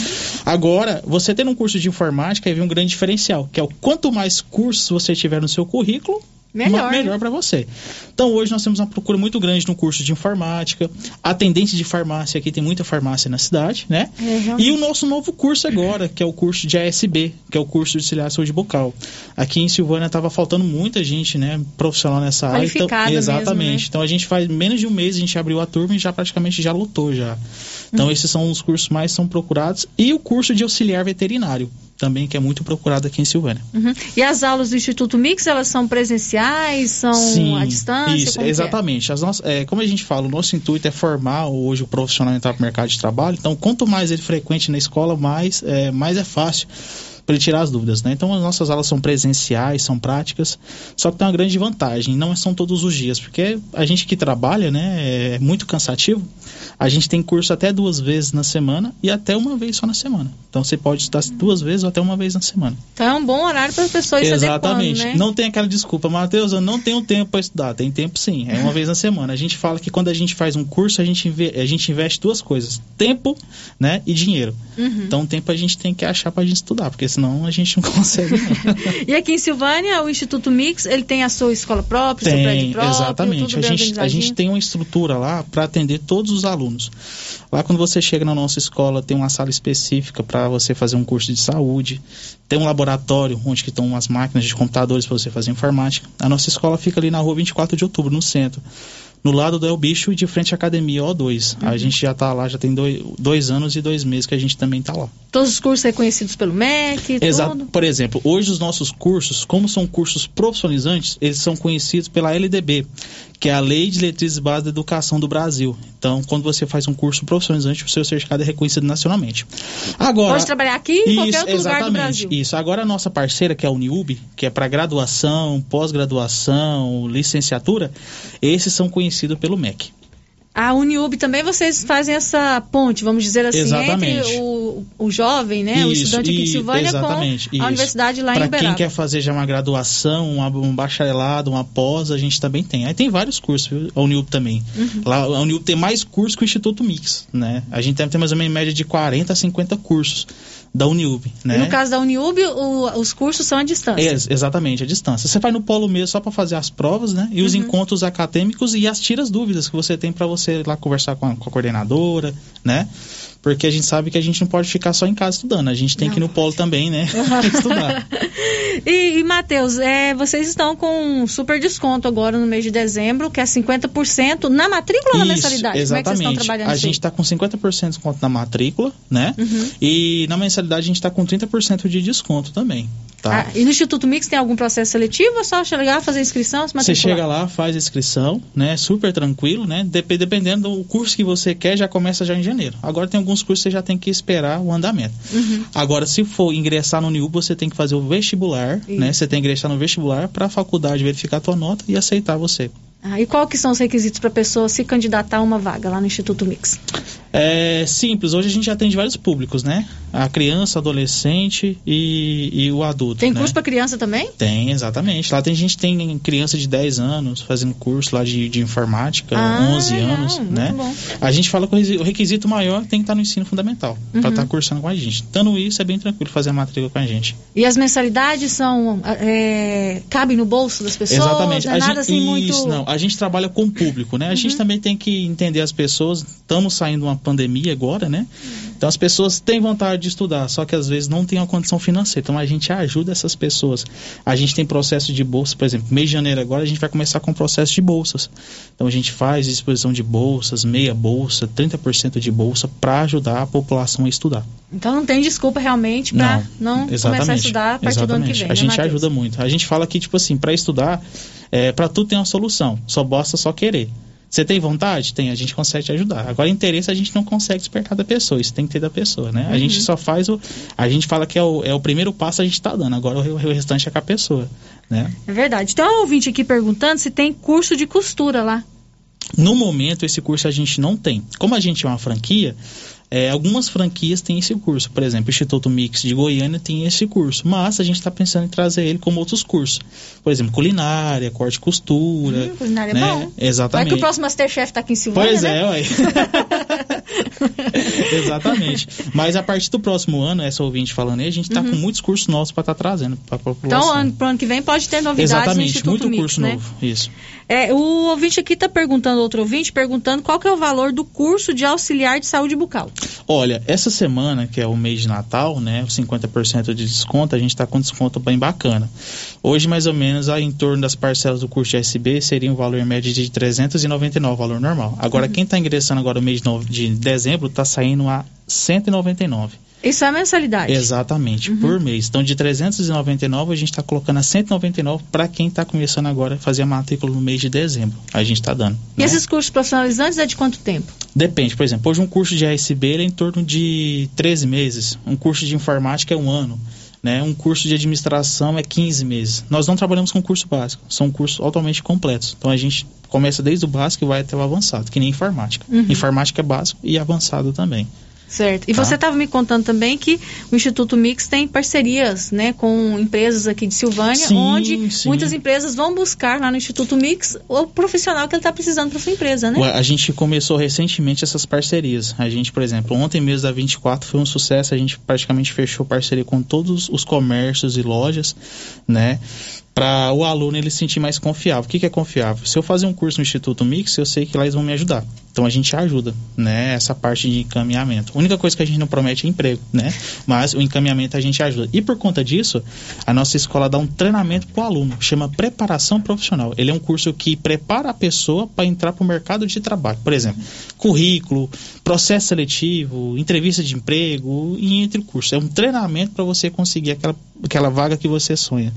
Agora, você tendo um curso de informática, aí vem um grande diferencial, que é o quanto mais cursos você tiver no seu currículo, Melhor, melhor para você. Então hoje nós temos uma procura muito grande no curso de informática, atendente de farmácia, aqui tem muita farmácia na cidade, né? Realmente. E o nosso novo curso agora, que é o curso de ASB, que é o curso de auxiliar à saúde bucal. Aqui em Silvânia estava faltando muita gente, né, profissional nessa área. Então, Qualificada mesmo, exatamente. né? Então a gente faz menos de um mês a gente abriu a turma e já praticamente já lotou já. Então Uhum. esses são os cursos mais são procurados e o curso de auxiliar veterinário também que é muito procurado aqui em Silvânia. Uhum. E as aulas do Instituto Mix, elas são presenciais, são Sim, à distância? Isso, é? exatamente. As nossas, é, como a gente fala, o nosso intuito é formar hoje o profissional entrar para o mercado de trabalho. Então, quanto mais ele frequente na escola, mais é, mais é fácil para ele tirar as dúvidas, né? Então, as nossas aulas são presenciais, são práticas, só que tem uma grande vantagem, não são todos os dias, porque a gente que trabalha, né, é muito cansativo. A gente tem curso até duas vezes na semana e até uma vez só na semana. Então, você pode estudar duas vezes ou até uma vez na semana. Então é um bom horário para as pessoas se Exatamente. adequando, né? Não tem aquela desculpa, Matheus, eu não tenho tempo para estudar. Tem tempo sim, é uma vez na semana. A gente fala que quando a gente faz um curso, a gente, a gente investe duas coisas: tempo né, e dinheiro. Uhum. Então, tempo a gente tem que achar pra gente estudar, porque senão a gente não consegue. Não. E aqui em Silvânia, o Instituto Mix, ele tem a sua escola própria, seu prédio Tem, próprio, exatamente. tudo A gente, a gente tem uma estrutura lá para atender todos os alunos. Lá, quando você chega na nossa escola, tem uma sala específica para você fazer um curso de saúde. Tem um laboratório onde que estão as máquinas de computadores para você fazer informática. A nossa escola fica ali na rua 24 de outubro, no centro. No lado do El Bicho e de frente à academia O2. A gente já está lá, já tem dois, dois anos e dois meses que a gente também está lá. Todos os cursos reconhecidos pelo MEC, Exato. tudo. Por exemplo, hoje os nossos cursos, como são cursos profissionalizantes, eles são conhecidos pela LDB, que é a Lei de Diretrizes Básicas da Educação do Brasil. Então, quando você faz um curso profissionalizante, o seu certificado é reconhecido nacionalmente. Agora, Pode trabalhar aqui em qualquer isso, outro lugar do exatamente, Brasil. Isso. Agora a nossa parceira, que é a Uniub, que é para graduação, pós-graduação, licenciatura, esses são conhecidos pelo MEC. A Uniub também vocês fazem essa ponte, vamos dizer assim, Exatamente. entre o, o, o jovem, né? o Isso, estudante aqui de Silvânia exatamente, com a isso. universidade lá Pra em Uberaba. quem quer fazer já uma graduação, uma- um bacharelado, uma pós, a gente também tem. Aí tem vários cursos, viu? A Unilp também. Uhum. Lá, a Unilp tem mais cursos que o Instituto Mix, né? A gente deve ter mais ou menos em média de 40 a 50 cursos da Unilp, né? E no caso da Uniub, o- os cursos são à distância. Ex- exatamente, a distância. Você vai no polo mesmo só para fazer as provas, né? E os Uhum. encontros acadêmicos e as tiras dúvidas que você tem para você ir lá conversar com a, com a coordenadora, né? Porque a gente sabe que a gente não pode ficar só em casa estudando, a gente tem que ir no polo também, né? estudar. E, e Matheus, é, vocês estão com um super desconto agora no mês de dezembro, que é 50% na matrícula ou na mensalidade? Como é que vocês exatamente. estão trabalhando a isso gente está com 50% de desconto na matrícula, né? Uhum. E na mensalidade a gente está com 30% de desconto também, tá? Ah, e no Instituto Mix tem algum processo seletivo ou só chegar, fazer inscrição, se Você matricular? chega lá, faz a inscrição, né? Super tranquilo, né? Dep- dependendo do curso que você quer, já começa já em janeiro. Agora tem alguns cursos que você já tem que esperar o andamento. Uhum. Agora, se for ingressar no NIU, você tem que fazer o vestibular, né? Você tem que ingressar no vestibular para a faculdade verificar a tua nota e aceitar você. Ah, e qual que são os requisitos para a pessoa se candidatar a uma vaga lá no Instituto Mix? É simples, hoje a gente atende vários públicos, né? A criança, adolescente e, e o adulto. Tem né? curso para criança também? Tem, exatamente. Lá tem gente tem criança de 10 anos fazendo curso lá de, de informática, Ah, 11 legal, anos, muito né? bom. A gente fala que o requisito maior tem que estar no ensino fundamental, Uhum. para estar cursando com a gente. Dando isso, é bem tranquilo fazer a matrícula com a gente. E as mensalidades são é, cabem no bolso das pessoas? Exatamente. Não é a nada gente, assim muito. Isso, não. A gente trabalha com o público, né? A gente também tem que entender as pessoas. Estamos saindo de uma pandemia agora, né? Então as pessoas têm vontade de estudar, só que às vezes não tem uma condição financeira. Então a gente ajuda essas pessoas. A gente tem processo de bolsa, por exemplo, mês de janeiro agora a gente vai começar com processo de bolsas. Então a gente faz disposição de bolsas, meia bolsa, 30% de bolsa para ajudar a população a estudar. Então não tem desculpa realmente para não, começar a estudar a partir do ano que exatamente. vem. A né, gente Matheus? ajuda muito. A gente fala que, tipo assim, para estudar, é, para tudo tem uma solução. Só basta só querer. Você tem vontade? Tem, a gente consegue te ajudar. Agora, interesse a gente não consegue despertar da pessoa, isso tem que ter da pessoa, né? A Uhum. gente só faz o. A gente fala que é o, é o primeiro passo a gente tá dando, agora o, o restante é com a pessoa, né? É verdade. Tem um ouvinte aqui perguntando se tem curso de costura lá. No momento, esse curso a gente não tem. Como a gente é uma franquia, é, algumas franquias têm esse curso. Por exemplo, o Instituto Mix de Goiânia tem esse curso. Mas a gente está pensando em trazer ele como outros cursos. Por exemplo, culinária, corte e costura. Hum, culinária é né? bom. Vai Exatamente. que o próximo Masterchef tá aqui em Silvânia, Pois né? é, ué. Exatamente. Mas a partir do próximo ano, essa ouvinte falando aí, a gente está com muitos cursos novos para estar trazendo para a população. Uhum. Então, ano, pro ano que vem pode ter novidades no Exatamente, Instituto muito Mix, curso né? novo. Isso. É, o ouvinte aqui está perguntando, outro ouvinte, perguntando qual que é o valor do curso de auxiliar de saúde bucal. Olha, essa semana, que é o mês de Natal, né, 50% de desconto, a gente está com desconto bem bacana. Hoje, mais ou menos, aí, em torno das parcelas do curso de SB seria um valor médio de 399, valor normal. Agora, Uhum. quem está ingressando agora no mês de dezembro, está saindo a 199. Isso é mensalidade. Exatamente, Uhum. por mês. Então, de 399, a gente está colocando a 199 para quem está começando agora a fazer a matrícula no mês de dezembro. A gente está dando. E esses cursos profissionalizantes é de quanto tempo? Depende, por exemplo, hoje um curso de ASB é em torno de 13 meses, um curso de informática é um ano, né? um curso de administração é 15 meses. Nós não trabalhamos com curso básico, são cursos altamente completos. Então a gente começa desde o básico e vai até o avançado, que nem informática. Uhum. Informática é básico e avançado também. Certo. E Tá. você estava me contando também que o Instituto Mix tem parcerias né, com empresas aqui de Silvânia, Sim, onde sim. muitas empresas vão buscar lá no Instituto Mix o profissional que ele está precisando para sua empresa, né? A gente começou recentemente essas parcerias. A gente, por exemplo, ontem mesmo da 24 foi um sucesso. A gente praticamente fechou parceria com todos os comércios e lojas, né? Para o aluno ele se sentir mais confiável. O que, que é confiável? Se eu fazer um curso no Instituto Mix, eu sei que lá eles vão me ajudar. Então a gente ajuda, né? Essa parte de encaminhamento. A única coisa que a gente não promete é emprego, né? Mas o encaminhamento a gente ajuda. E por conta disso, a nossa escola dá um treinamento para o aluno, chama preparação profissional. Ele é um curso que prepara a pessoa para entrar para o mercado de trabalho. Por exemplo, currículo, processo seletivo, entrevista de emprego e entre cursos. É um treinamento para você conseguir aquela, aquela vaga que você sonha.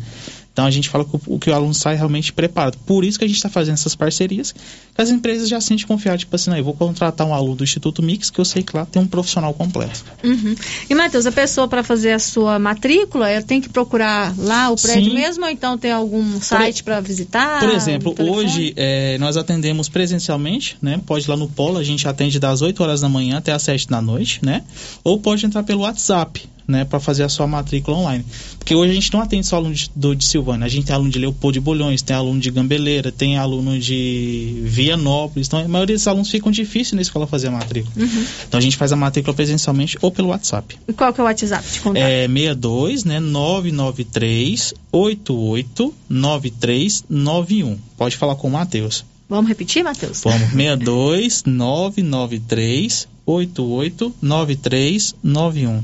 Então a gente fala que o, que o aluno sai realmente preparado. Por isso que a gente está fazendo essas parcerias, que as empresas já sentem confiar, tipo assim, não, eu vou contratar um aluno do Instituto Mix, que eu sei que lá tem um profissional completo. Uhum. E, Matheus, a pessoa para fazer a sua matrícula, ela tem que procurar lá o prédio Sim. mesmo ou então tem algum site para visitar? Por exemplo, hoje é, nós atendemos presencialmente, né? Pode ir lá no Polo, a gente atende das 8 horas da manhã até as 7 da noite, né? Ou pode entrar pelo WhatsApp né, para fazer a sua matrícula online. Porque hoje a gente não atende só aluno de, do, de Silvânia, a gente tem aluno de Leopoldo de Bolhões, tem aluno de Gambeleira, tem aluno de Vianópolis, então a maioria dos alunos ficam difícil na escola fazer a matrícula. Uhum. Então a gente faz a matrícula presencialmente ou pelo WhatsApp. E qual que é o WhatsApp de contato? É 62, né, 993 88 9391. Pode falar com o Matheus. Vamos repetir, Matheus? Vamos, 62 993 88 9391.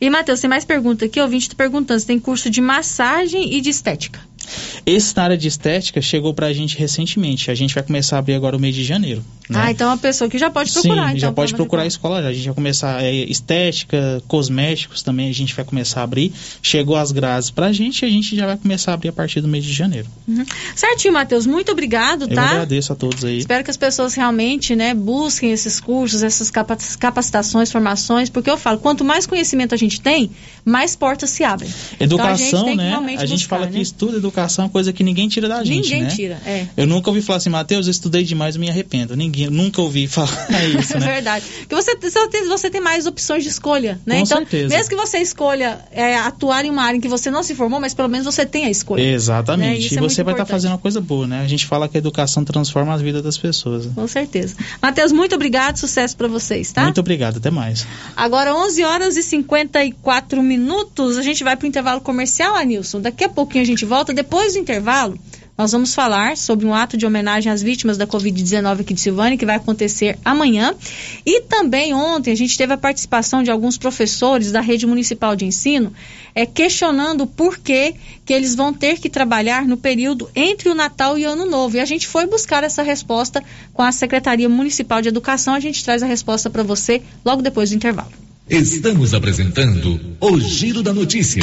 E, Matheus, tem mais pergunta aqui. Ouvinte está perguntando se tem curso de massagem e de estética. Esse na área de estética chegou para a gente recentemente. A gente vai começar a abrir agora o mês de janeiro. Né? Ah, então é uma pessoa que já pode procurar. Sim, então, já pode procurar a escola. Já. A gente vai começar é, estética, cosméticos também. A gente vai começar a abrir. Chegou as grades para a gente e a gente já vai começar a abrir a partir do mês de janeiro. Uhum. Certinho, Matheus. Muito obrigado, tá? Eu agradeço a todos aí. Espero que as pessoas realmente, né, busquem esses cursos, essas capacitações, formações, porque eu falo, quanto mais conhecimento a gente tem, mais portas se abrem. Educação, então, a né? A gente buscar, fala né? que estudo educação é coisa que ninguém tira da gente, ninguém né? tira, é. Eu nunca ouvi falar assim, Matheus, eu estudei demais, eu me arrependo. Ninguém, nunca ouvi falar isso, né? é verdade. Porque você, você, tem, você tem mais opções de escolha, né? Com então, certeza. mesmo que você escolha é, atuar em uma área em que você não se formou, mas pelo menos você tem a escolha. Exatamente. Né? E você é vai estar tá fazendo uma coisa boa, né? A gente fala que a educação transforma a vida das pessoas. Com certeza. Matheus, muito obrigado, sucesso para vocês, tá? Muito obrigado, até mais. Agora, 11 horas e 54 minutos, a gente vai para o intervalo comercial, Anilson. Daqui a pouquinho a gente volta. Depois do intervalo, nós vamos falar sobre um ato de homenagem às vítimas da Covid-19 aqui de Silvânia, que vai acontecer amanhã. E também ontem a gente teve a participação de alguns professores da rede municipal de ensino é, questionando por que, que eles vão ter que trabalhar no período entre o Natal e o Ano Novo. E a gente foi buscar essa resposta com a Secretaria Municipal de Educação. A gente traz a resposta para você logo depois do intervalo. Estamos apresentando o Giro da Notícia.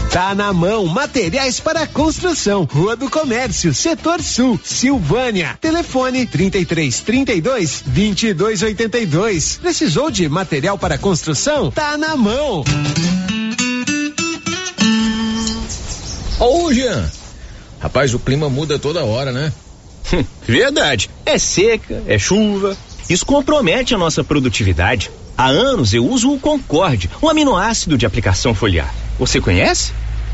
Tá na mão, materiais para construção, Rua do Comércio, Setor Sul, Silvânia. Telefone 33 32 22 82. Precisou de material para construção? Tá na mão. Ô, Jean. Rapaz, o clima muda toda hora, né? Hum, verdade. É seca, é chuva. Isso compromete a nossa produtividade. Há anos eu uso o Concorde, um aminoácido de aplicação foliar. Você conhece?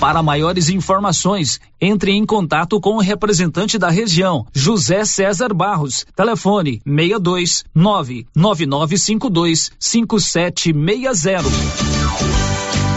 Para maiores informações, entre em contato com o representante da região, José César Barros. Telefone 62 99952 5760.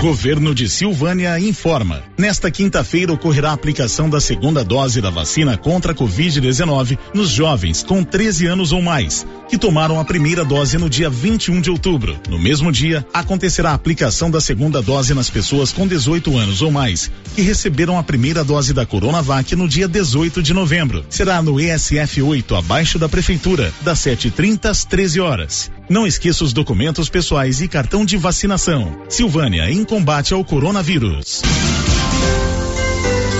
Governo de Silvânia informa. Nesta quinta-feira ocorrerá a aplicação da segunda dose da vacina contra a Covid-19 nos jovens com 13 anos ou mais, que tomaram a primeira dose no dia 21 de outubro. No mesmo dia, acontecerá a aplicação da segunda dose nas pessoas com 18 anos ou mais, que receberam a primeira dose da Coronavac no dia 18 de novembro. Será no ESF 8, abaixo da Prefeitura, das 7h30 às 13 horas. Não esqueça os documentos pessoais e cartão de vacinação. Silvânia, em combate ao coronavírus.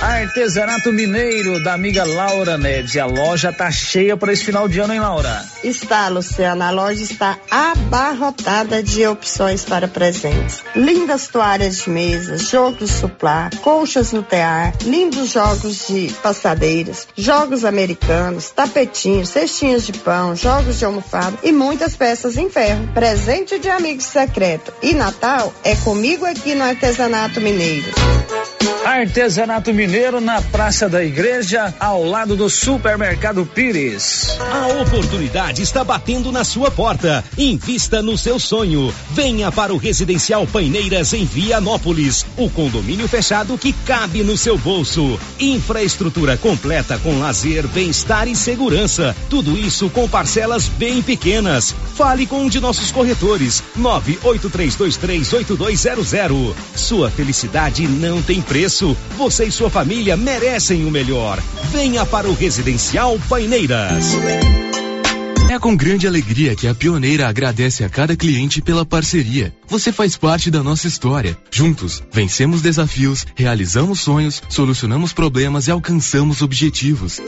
Artesanato Mineiro da amiga Laura Neves. A loja tá cheia para esse final de ano, hein, Laura? Está, Luciana. A loja está abarrotada de opções para presentes. Lindas toalhas de mesa, jogos suplá, colchas no tear, lindos jogos de passadeiras, jogos americanos, tapetinhos, cestinhas de pão, jogos de almofada e muitas peças em ferro. Presente de amigo secreto. E Natal é comigo aqui no Artesanato Mineiro. Artesanato Mineiro na Praça da Igreja, ao lado do Supermercado Pires. A oportunidade está batendo na sua porta. Invista no seu sonho. Venha para o Residencial Paineiras em Vianópolis. O condomínio fechado que cabe no seu bolso. Infraestrutura completa com lazer, bem-estar e segurança. Tudo isso com parcelas bem pequenas. Fale com um de nossos corretores. 983238200. Sua felicidade não tem preço. Você e sua família merecem o melhor. Venha para o Residencial Paineiras. É com grande alegria que a Pioneira agradece a cada cliente pela parceria. Você faz parte da nossa história. Juntos, vencemos desafios, realizamos sonhos, solucionamos problemas e alcançamos objetivos.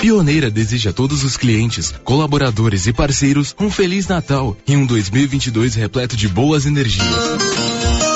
Pioneira deseja a todos os clientes, colaboradores e parceiros um Feliz Natal e um 2022 repleto de boas energias.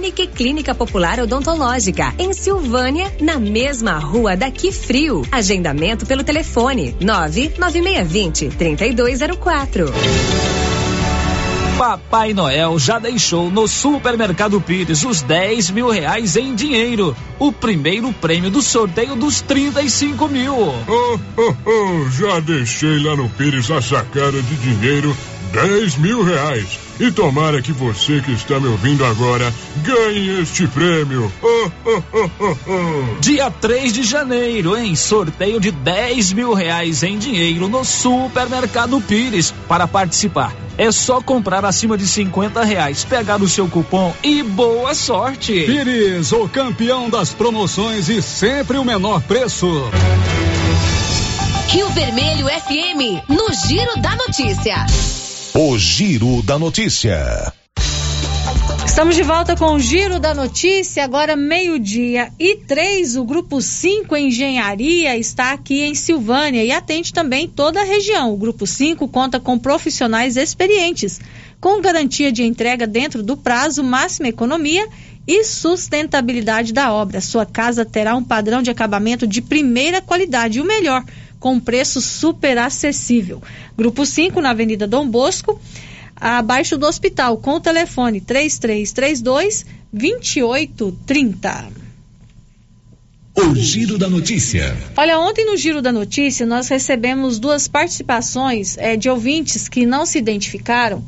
Unique Clínica Popular Odontológica, em Silvânia, na mesma rua daqui frio. Agendamento pelo telefone 99620 3204. Papai Noel já deixou no Supermercado Pires os 10 mil reais em dinheiro. O primeiro prêmio do sorteio dos 35 mil. Oh, oh, oh, já deixei lá no Pires a sacada de dinheiro 10 mil reais. E tomara que você que está me ouvindo agora ganhe este prêmio. Oh, oh, oh, oh, oh. Dia 3 de janeiro, em sorteio de 10 mil reais em dinheiro no Supermercado Pires. Para participar, é só comprar acima de 50 reais, pegar o seu cupom e boa sorte. Pires, o campeão das promoções e sempre o menor preço. Rio Vermelho FM, no Giro da Notícia. O Giro da Notícia. Estamos de volta com o Giro da Notícia, agora meio-dia e três. O Grupo 5 Engenharia está aqui em Silvânia e atende também toda a região. O Grupo 5 conta com profissionais experientes, com garantia de entrega dentro do prazo, máxima economia e sustentabilidade da obra. Sua casa terá um padrão de acabamento de primeira qualidade e o melhor com preço super acessível. Grupo 5, na Avenida Dom Bosco, abaixo do hospital, com o telefone 3332 2830. O Giro da Notícia. Olha, ontem no Giro da Notícia nós recebemos duas participações é, de ouvintes que não se identificaram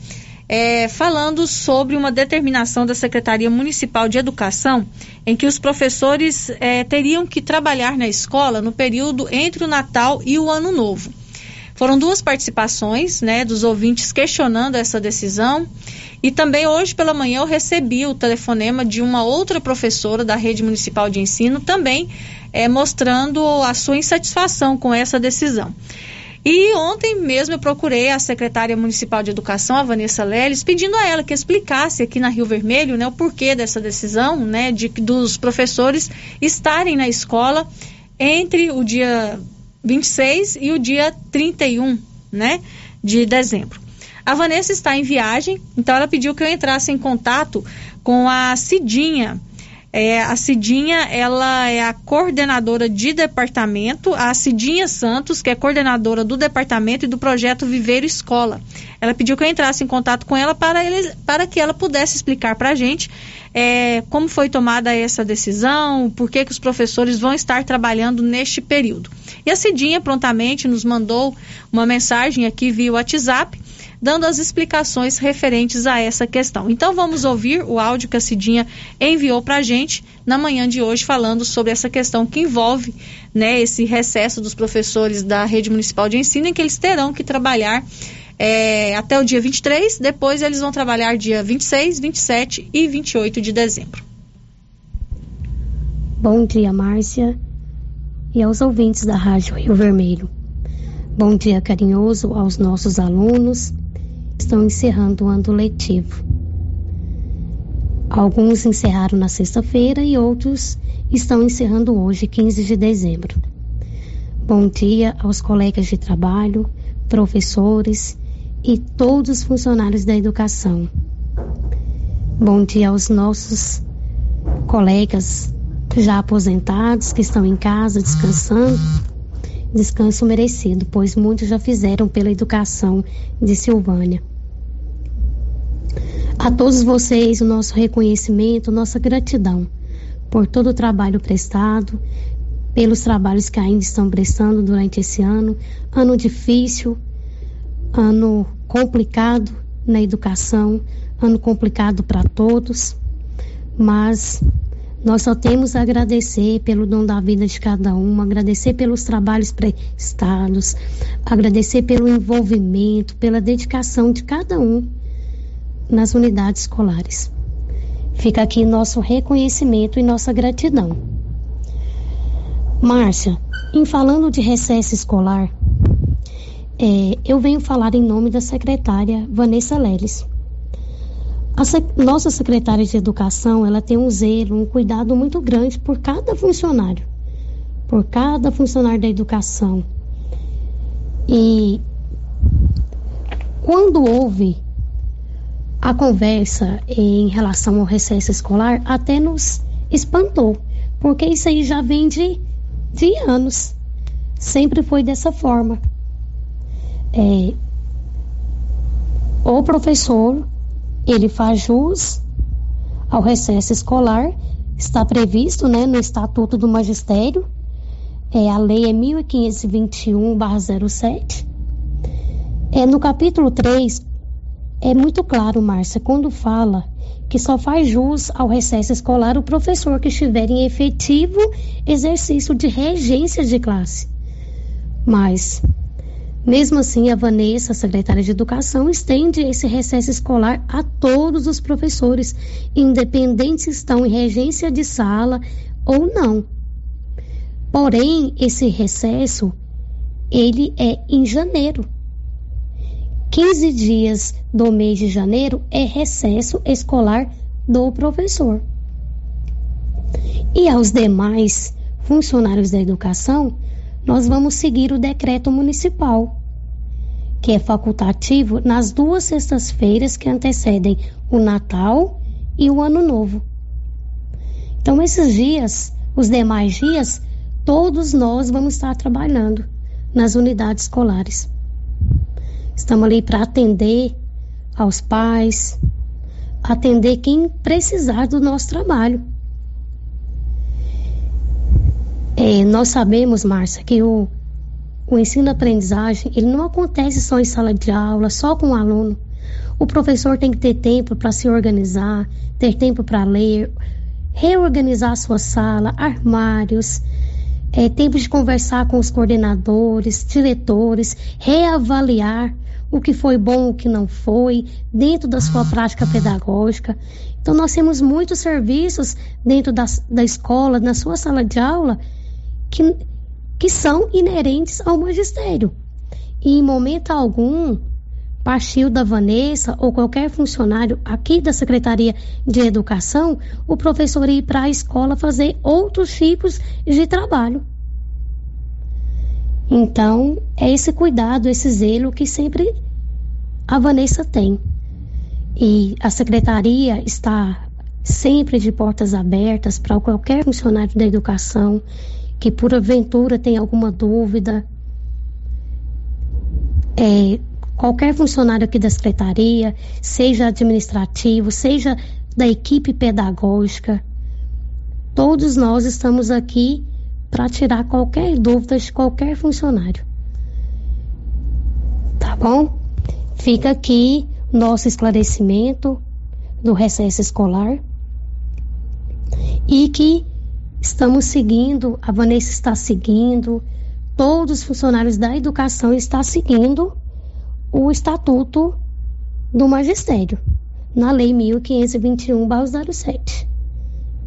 é, falando sobre uma determinação da Secretaria Municipal de Educação em que os professores é, teriam que trabalhar na escola no período entre o Natal e o Ano Novo. Foram duas participações né, dos ouvintes questionando essa decisão. E também hoje pela manhã eu recebi o telefonema de uma outra professora da rede municipal de ensino, também é, mostrando a sua insatisfação com essa decisão. E ontem mesmo eu procurei a secretária municipal de educação, a Vanessa Leles, pedindo a ela que explicasse aqui na Rio Vermelho né, o porquê dessa decisão, né, de dos professores estarem na escola entre o dia 26 e o dia 31, né, de dezembro. A Vanessa está em viagem, então ela pediu que eu entrasse em contato com a Cidinha, é, a Cidinha, ela é a coordenadora de departamento, a Cidinha Santos, que é coordenadora do departamento e do projeto Viveiro Escola. Ela pediu que eu entrasse em contato com ela para, ele, para que ela pudesse explicar para a gente é, como foi tomada essa decisão, por que, que os professores vão estar trabalhando neste período. E a Cidinha prontamente nos mandou uma mensagem aqui via WhatsApp dando as explicações referentes a essa questão. Então vamos ouvir o áudio que a Cidinha enviou para a gente na manhã de hoje, falando sobre essa questão que envolve né, esse recesso dos professores da rede municipal de ensino, em que eles terão que trabalhar é, até o dia 23, depois eles vão trabalhar dia 26, 27 e 28 de dezembro. Bom dia, Márcia, e aos ouvintes da Rádio Rio Vermelho. Bom dia carinhoso aos nossos alunos estão encerrando o ano letivo. Alguns encerraram na sexta-feira e outros estão encerrando hoje, 15 de dezembro. Bom dia aos colegas de trabalho, professores e todos os funcionários da educação. Bom dia aos nossos colegas já aposentados que estão em casa descansando. Descanso merecido, pois muitos já fizeram pela educação de Silvânia. A todos vocês, o nosso reconhecimento, nossa gratidão por todo o trabalho prestado, pelos trabalhos que ainda estão prestando durante esse ano. Ano difícil, ano complicado na educação, ano complicado para todos, mas Nós só temos a agradecer pelo dom da vida de cada um, agradecer pelos trabalhos prestados, agradecer pelo envolvimento, pela dedicação de cada um nas unidades escolares. Fica aqui nosso reconhecimento e nossa gratidão. Márcia, em falando de recesso escolar, é, eu venho falar em nome da secretária Vanessa Leles. A sec nossa secretária de Educação, ela tem um zelo, um cuidado muito grande por cada funcionário, por cada funcionário da educação. E quando houve a conversa em relação ao recesso escolar, até nos espantou, porque isso aí já vem de, de anos. Sempre foi dessa forma. É, o professor ele faz jus ao recesso escolar, está previsto né, no Estatuto do Magistério, é, a lei é 1521-07. É, no capítulo 3, é muito claro, Márcia, quando fala que só faz jus ao recesso escolar o professor que estiver em efetivo exercício de regência de classe. Mas mesmo assim, a Vanessa, secretária de Educação, estende esse recesso escolar a todos os professores, independente se estão em regência de sala ou não. Porém, esse recesso, ele é em janeiro. 15 dias do mês de janeiro é recesso escolar do professor. E aos demais funcionários da educação, nós vamos seguir o decreto municipal, que é facultativo nas duas sextas-feiras que antecedem o Natal e o Ano Novo. Então, esses dias, os demais dias, todos nós vamos estar trabalhando nas unidades escolares. Estamos ali para atender aos pais, atender quem precisar do nosso trabalho. É, nós sabemos, Márcia, que o, o ensino-aprendizagem ele não acontece só em sala de aula, só com o aluno. O professor tem que ter tempo para se organizar, ter tempo para ler, reorganizar sua sala, armários, é, tempo de conversar com os coordenadores, diretores, reavaliar o que foi bom, o que não foi, dentro da sua prática pedagógica. Então, nós temos muitos serviços dentro da, da escola, na sua sala de aula, que, que são inerentes ao magistério. E em momento algum, partiu da Vanessa ou qualquer funcionário aqui da Secretaria de Educação, o professor ir para a escola fazer outros tipos de trabalho. Então, é esse cuidado, esse zelo que sempre a Vanessa tem. E a secretaria está sempre de portas abertas para qualquer funcionário da educação que porventura tem alguma dúvida, é, qualquer funcionário aqui da secretaria, seja administrativo, seja da equipe pedagógica, todos nós estamos aqui para tirar qualquer dúvida de qualquer funcionário. Tá bom? Fica aqui nosso esclarecimento do recesso escolar e que estamos seguindo, a Vanessa está seguindo, todos os funcionários da educação estão seguindo o estatuto do magistério, na lei 1521/07,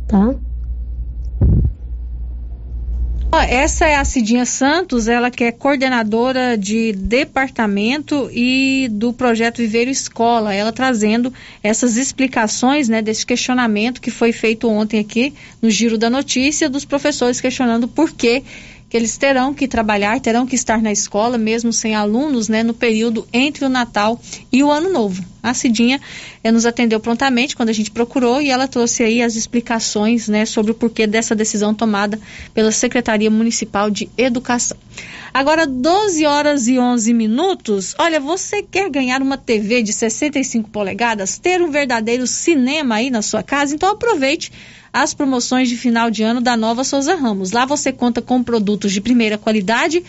tá? Essa é a Cidinha Santos, ela que é coordenadora de departamento e do projeto Viveiro Escola, ela trazendo essas explicações, né, desse questionamento que foi feito ontem aqui no Giro da Notícia dos professores questionando por que eles terão que trabalhar, terão que estar na escola, mesmo sem alunos, né, no período entre o Natal e o Ano Novo. A Cidinha eh, nos atendeu prontamente quando a gente procurou e ela trouxe aí as explicações, né, sobre o porquê dessa decisão tomada pela Secretaria Municipal de Educação. Agora, 12 horas e 11 minutos. Olha, você quer ganhar uma TV de 65 polegadas, ter um verdadeiro cinema aí na sua casa? Então aproveite as promoções de final de ano da Nova Souza Ramos. Lá você conta com produtos de primeira qualidade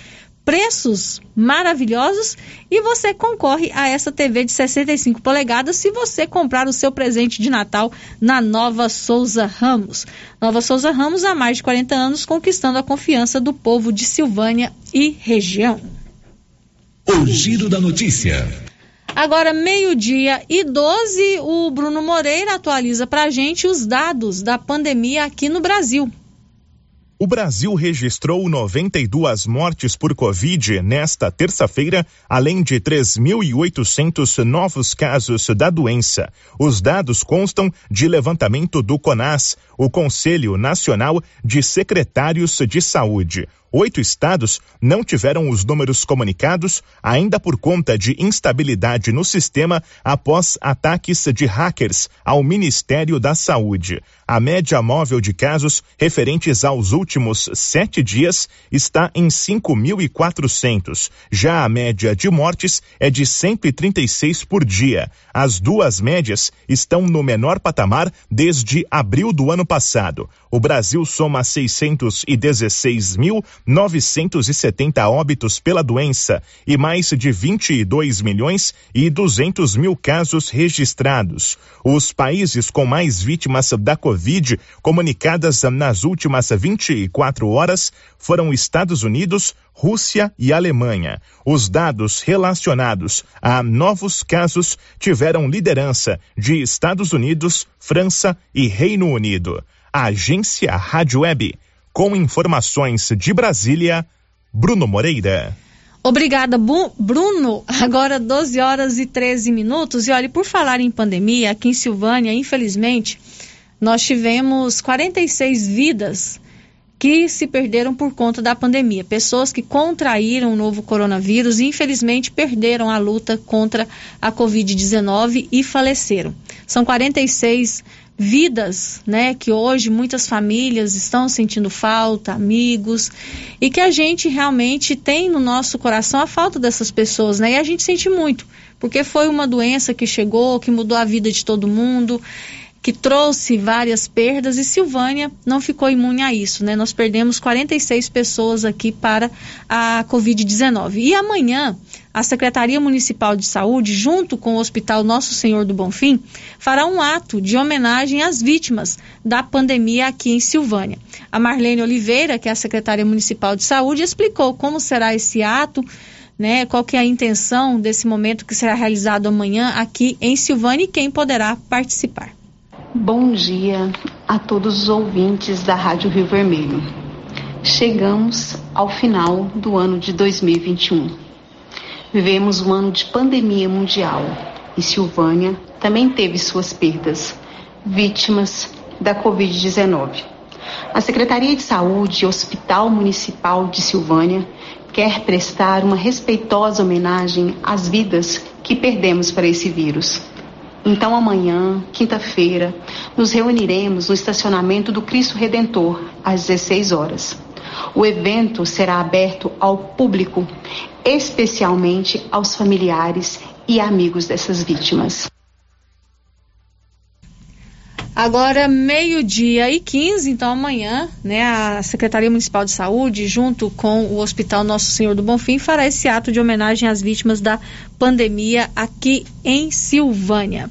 preços maravilhosos e você concorre a essa TV de 65 polegadas se você comprar o seu presente de Natal na Nova Souza Ramos. Nova Souza Ramos há mais de 40 anos conquistando a confiança do povo de Silvânia e região. O giro da notícia. Agora, meio-dia e 12, o Bruno Moreira atualiza para a gente os dados da pandemia aqui no Brasil. O Brasil registrou 92 mortes por Covid nesta terça-feira, além de 3.800 novos casos da doença. Os dados constam de levantamento do CONAS, o Conselho Nacional de Secretários de Saúde. Oito estados não tiveram os números comunicados, ainda por conta de instabilidade no sistema após ataques de hackers ao Ministério da Saúde. A média móvel de casos referentes aos últimos sete dias está em 5.400. Já a média de mortes é de 136 por dia. As duas médias estão no menor patamar desde abril do ano passado. O Brasil soma 616.970 óbitos pela doença e mais de 22 milhões e 200 mil casos registrados. Os países com mais vítimas da Covid comunicadas nas últimas 24 horas foram Estados Unidos, Rússia e Alemanha. Os dados relacionados a novos casos tiveram liderança de Estados Unidos, França e Reino Unido. Agência Rádio Web. Com informações de Brasília, Bruno Moreira. Obrigada, Bruno. Agora 12 horas e 13 minutos. E olha, por falar em pandemia, aqui em Silvânia, infelizmente, nós tivemos 46 vidas que se perderam por conta da pandemia. Pessoas que contraíram o novo coronavírus e, infelizmente, perderam a luta contra a Covid-19 e faleceram. São 46 vidas, né, que hoje muitas famílias estão sentindo falta, amigos, e que a gente realmente tem no nosso coração a falta dessas pessoas, né? E a gente sente muito, porque foi uma doença que chegou, que mudou a vida de todo mundo, que trouxe várias perdas e Silvânia não ficou imune a isso, né? Nós perdemos 46 pessoas aqui para a Covid-19. E amanhã, a Secretaria Municipal de Saúde, junto com o Hospital Nosso Senhor do Bonfim, fará um ato de homenagem às vítimas da pandemia aqui em Silvânia. A Marlene Oliveira, que é a secretária municipal de saúde, explicou como será esse ato. Né, qual que é a intenção desse momento que será realizado amanhã aqui em Silvânia e quem poderá participar. Bom dia a todos os ouvintes da Rádio Rio Vermelho. Chegamos ao final do ano de 2021. Vivemos um ano de pandemia mundial e Silvânia também teve suas perdas, vítimas da Covid-19. A Secretaria de Saúde e Hospital Municipal de Silvânia quer prestar uma respeitosa homenagem às vidas que perdemos para esse vírus então, amanhã, quinta-feira, nos reuniremos no estacionamento do Cristo Redentor, às 16 horas. O evento será aberto ao público, especialmente aos familiares e amigos dessas vítimas. Agora, meio-dia e 15, então amanhã, né, a Secretaria Municipal de Saúde, junto com o Hospital Nosso Senhor do Bonfim, fará esse ato de homenagem às vítimas da pandemia aqui em Silvânia.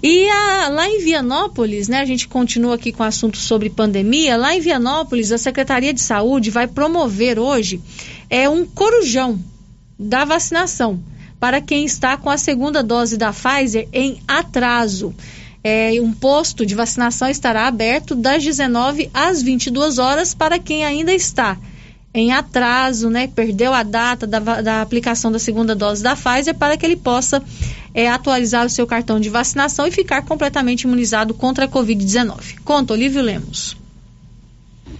E a, lá em Vianópolis, né, a gente continua aqui com o assunto sobre pandemia. Lá em Vianópolis, a Secretaria de Saúde vai promover hoje é um corujão da vacinação para quem está com a segunda dose da Pfizer em atraso é, um posto de vacinação estará aberto das 19 às 22 horas para quem ainda está em atraso, né, perdeu a data da, da aplicação da segunda dose da Pfizer, para que ele possa é, atualizar o seu cartão de vacinação e ficar completamente imunizado contra a Covid-19. Conta, Olívio Lemos.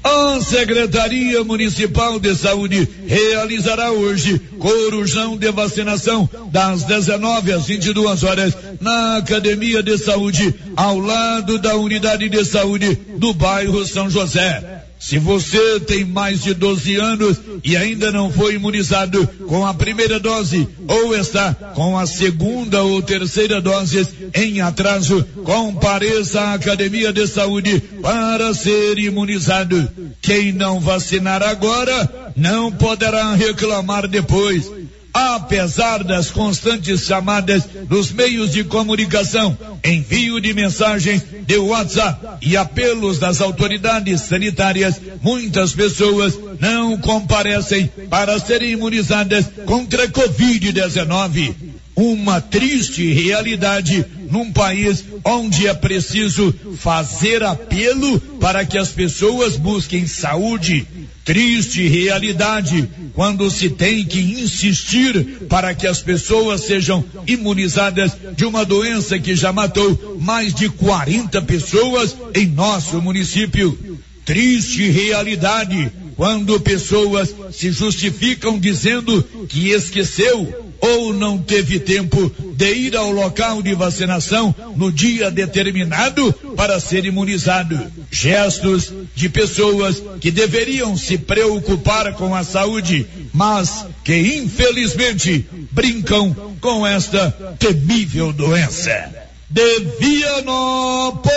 A Secretaria Municipal de Saúde realizará hoje corujão de vacinação das 19 às 22 horas na Academia de Saúde, ao lado da Unidade de Saúde do bairro São José. Se você tem mais de 12 anos e ainda não foi imunizado com a primeira dose ou está com a segunda ou terceira dose em atraso, compareça à Academia de Saúde para ser imunizado. Quem não vacinar agora não poderá reclamar depois apesar das constantes chamadas dos meios de comunicação, envio de mensagens de WhatsApp e apelos das autoridades sanitárias, muitas pessoas não comparecem para serem imunizadas contra a Covid-19. Uma triste realidade num país onde é preciso fazer apelo para que as pessoas busquem saúde Triste realidade quando se tem que insistir para que as pessoas sejam imunizadas de uma doença que já matou mais de 40 pessoas em nosso município. Triste realidade quando pessoas se justificam dizendo que esqueceu ou não teve tempo de ir ao local de vacinação no dia determinado para ser imunizado. Gestos de pessoas que deveriam se preocupar com a saúde, mas que infelizmente brincam com esta temível doença. De Vianópolis,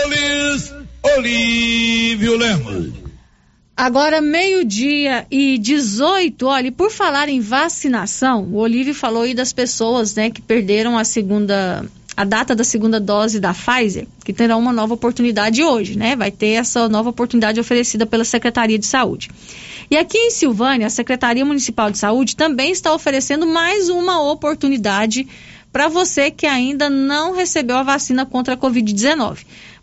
Olívio Lemos. Agora, meio-dia e 18, olha, por falar em vacinação, o Olívio falou aí das pessoas, né, que perderam a segunda, a data da segunda dose da Pfizer, que terá uma nova oportunidade hoje, né? Vai ter essa nova oportunidade oferecida pela Secretaria de Saúde. E aqui em Silvânia, a Secretaria Municipal de Saúde também está oferecendo mais uma oportunidade para você que ainda não recebeu a vacina contra a Covid-19.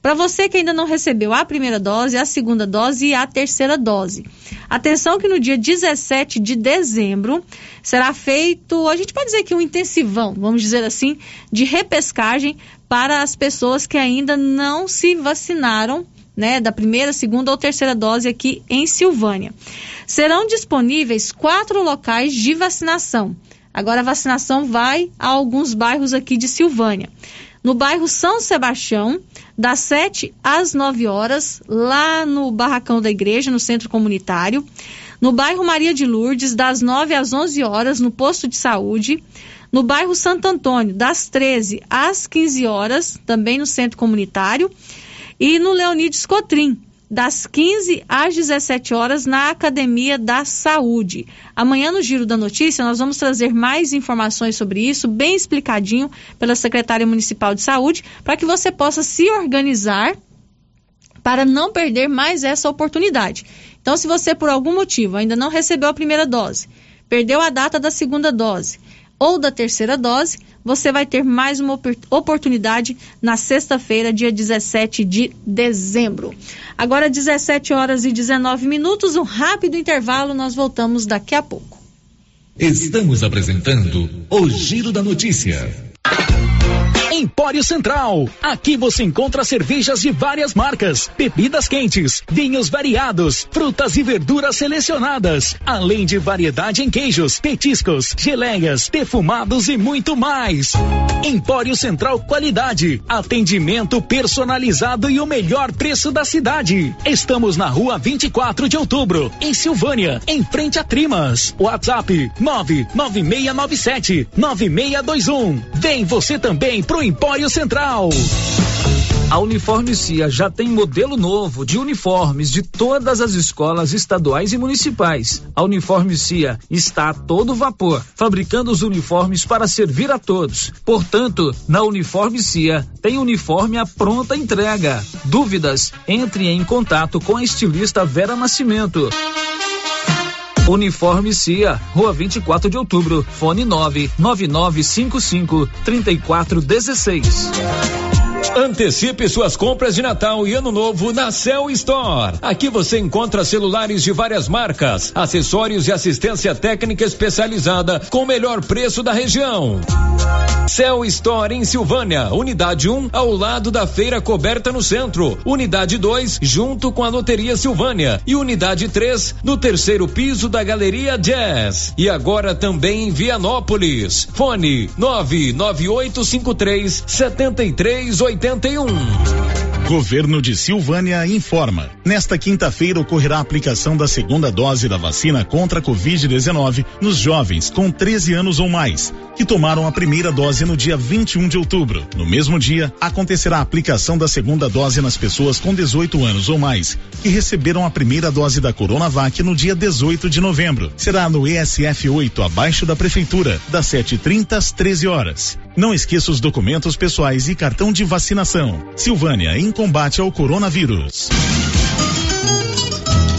Para você que ainda não recebeu a primeira dose, a segunda dose e a terceira dose. Atenção que no dia 17 de dezembro será feito, a gente pode dizer que um intensivão, vamos dizer assim, de repescagem para as pessoas que ainda não se vacinaram né, da primeira, segunda ou terceira dose aqui em Silvânia. Serão disponíveis quatro locais de vacinação. Agora a vacinação vai a alguns bairros aqui de Silvânia. No bairro São Sebastião, das 7 às 9 horas, lá no Barracão da Igreja, no Centro Comunitário. No bairro Maria de Lourdes, das 9 às 11 horas, no Posto de Saúde. No bairro Santo Antônio, das 13 às 15 horas, também no Centro Comunitário. E no Leonides Cotrim, das 15 às 17 horas na Academia da Saúde. Amanhã no Giro da Notícia nós vamos trazer mais informações sobre isso, bem explicadinho pela secretária municipal de saúde, para que você possa se organizar para não perder mais essa oportunidade. Então, se você por algum motivo ainda não recebeu a primeira dose, perdeu a data da segunda dose ou da terceira dose, você vai ter mais uma oportunidade na sexta-feira, dia 17 de dezembro. Agora, 17 horas e 19 minutos, um rápido intervalo, nós voltamos daqui a pouco. Estamos apresentando o Giro da Notícia. Empório Central. Aqui você encontra cervejas de várias marcas, bebidas quentes, vinhos variados, frutas e verduras selecionadas, além de variedade em queijos, petiscos, geleias, defumados e muito mais. Empório Central Qualidade, atendimento personalizado e o melhor preço da cidade. Estamos na rua 24 de outubro, em Silvânia, em frente a Trimas. WhatsApp 99697 9621. Vem você também pro Empório Central. A Uniforme Cia já tem modelo novo de uniformes de todas as escolas estaduais e municipais. A Uniforme Cia está a todo vapor, fabricando os uniformes para servir a todos. Portanto, na Uniforme Cia tem uniforme à pronta entrega. Dúvidas? Entre em contato com a estilista Vera Nascimento. Uniforme Cia, Rua 24 de Outubro, fone 99955 3416. Antecipe suas compras de Natal e Ano Novo na Cell Store. Aqui você encontra celulares de várias marcas, acessórios e assistência técnica especializada com o melhor preço da região. Cell Store em Silvânia, unidade 1 um, ao lado da feira coberta no centro, unidade 2 junto com a loteria Silvânia e unidade 3 no terceiro piso da Galeria Jazz. E agora também em Vianópolis. Fone 99853 7380 81. Governo de Silvânia informa. Nesta quinta-feira ocorrerá a aplicação da segunda dose da vacina contra a Covid-19 nos jovens com 13 anos ou mais, que tomaram a primeira dose no dia 21 de outubro. No mesmo dia, acontecerá a aplicação da segunda dose nas pessoas com 18 anos ou mais, que receberam a primeira dose da Coronavac no dia 18 de novembro. Será no ESF 8, abaixo da Prefeitura, das 7h30 às 13 horas. Não esqueça os documentos pessoais e cartão de vacinação. Silvânia, em combate ao coronavírus.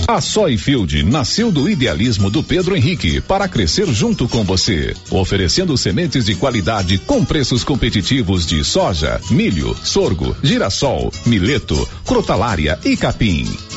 A Soyfield nasceu do idealismo do Pedro Henrique para crescer junto com você, oferecendo sementes de qualidade com preços competitivos de soja, milho, sorgo, girassol, mileto, crotalária e capim.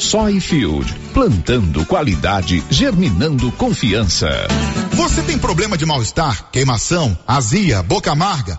Soyfield, plantando qualidade, germinando confiança. Você tem problema de mal-estar, queimação, azia, boca amarga,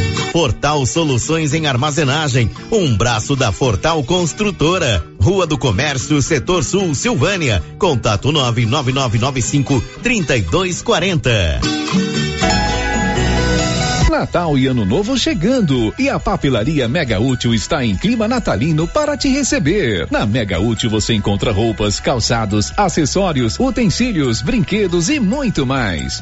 Fortal Soluções em Armazenagem, um braço da Fortal Construtora. Rua do Comércio, Setor Sul, Silvânia. Contato 99995 3240. Natal e Ano Novo chegando e a Papelaria Mega Útil está em clima natalino para te receber. Na Mega Útil você encontra roupas, calçados, acessórios, utensílios, brinquedos e muito mais.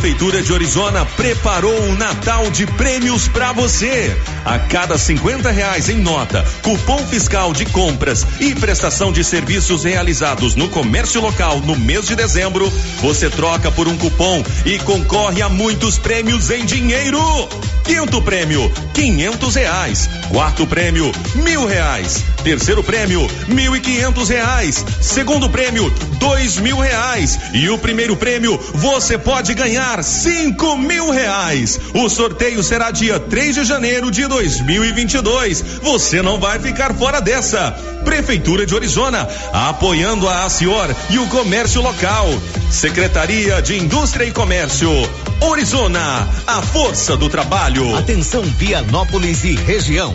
Prefeitura de Orizona preparou um Natal de prêmios para você. A cada 50 reais em nota, cupom fiscal de compras e prestação de serviços realizados no comércio local no mês de dezembro, você troca por um cupom e concorre a muitos prêmios em dinheiro. Quinto prêmio, quinhentos reais. Quarto prêmio, mil reais. Terceiro prêmio, mil e quinhentos reais. Segundo prêmio, dois mil reais. E o primeiro prêmio, você pode ganhar cinco mil reais. O sorteio será dia 3 de janeiro de 2022. Você não vai ficar fora dessa. Prefeitura de Orizona, apoiando a ACIOR e o comércio local. Secretaria de Indústria e Comércio. Orizona, a força do trabalho. Atenção Vianópolis e região.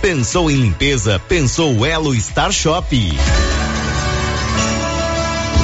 Pensou em limpeza? Pensou Elo Star Shop.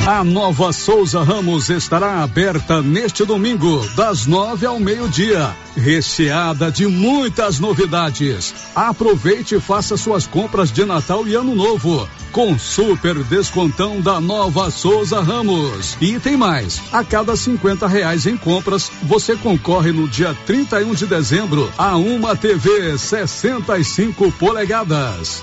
A nova Souza Ramos estará aberta neste domingo, das nove ao meio-dia, recheada de muitas novidades. Aproveite e faça suas compras de Natal e Ano Novo, com super descontão da nova Souza Ramos. E tem mais: a cada 50 reais em compras, você concorre no dia 31 de dezembro a uma TV 65 polegadas.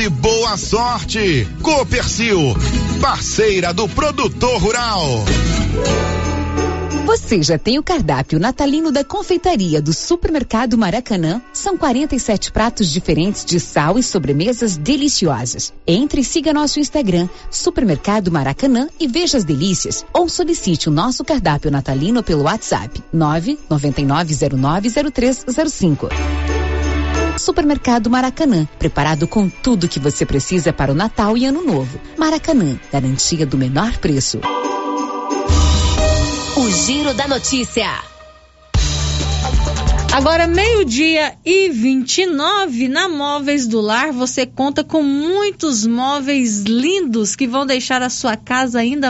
e boa sorte. Copercil, parceira do produtor rural. Você já tem o cardápio natalino da confeitaria do Supermercado Maracanã? São 47 pratos diferentes de sal e sobremesas deliciosas. Entre e siga nosso Instagram, Supermercado Maracanã e veja as delícias. Ou solicite o nosso cardápio natalino pelo WhatsApp 999090305. Supermercado Maracanã, preparado com tudo que você precisa para o Natal e Ano Novo. Maracanã, garantia do menor preço. O Giro da Notícia. Agora, meio-dia e 29 na Móveis do Lar, você conta com muitos móveis lindos que vão deixar a sua casa ainda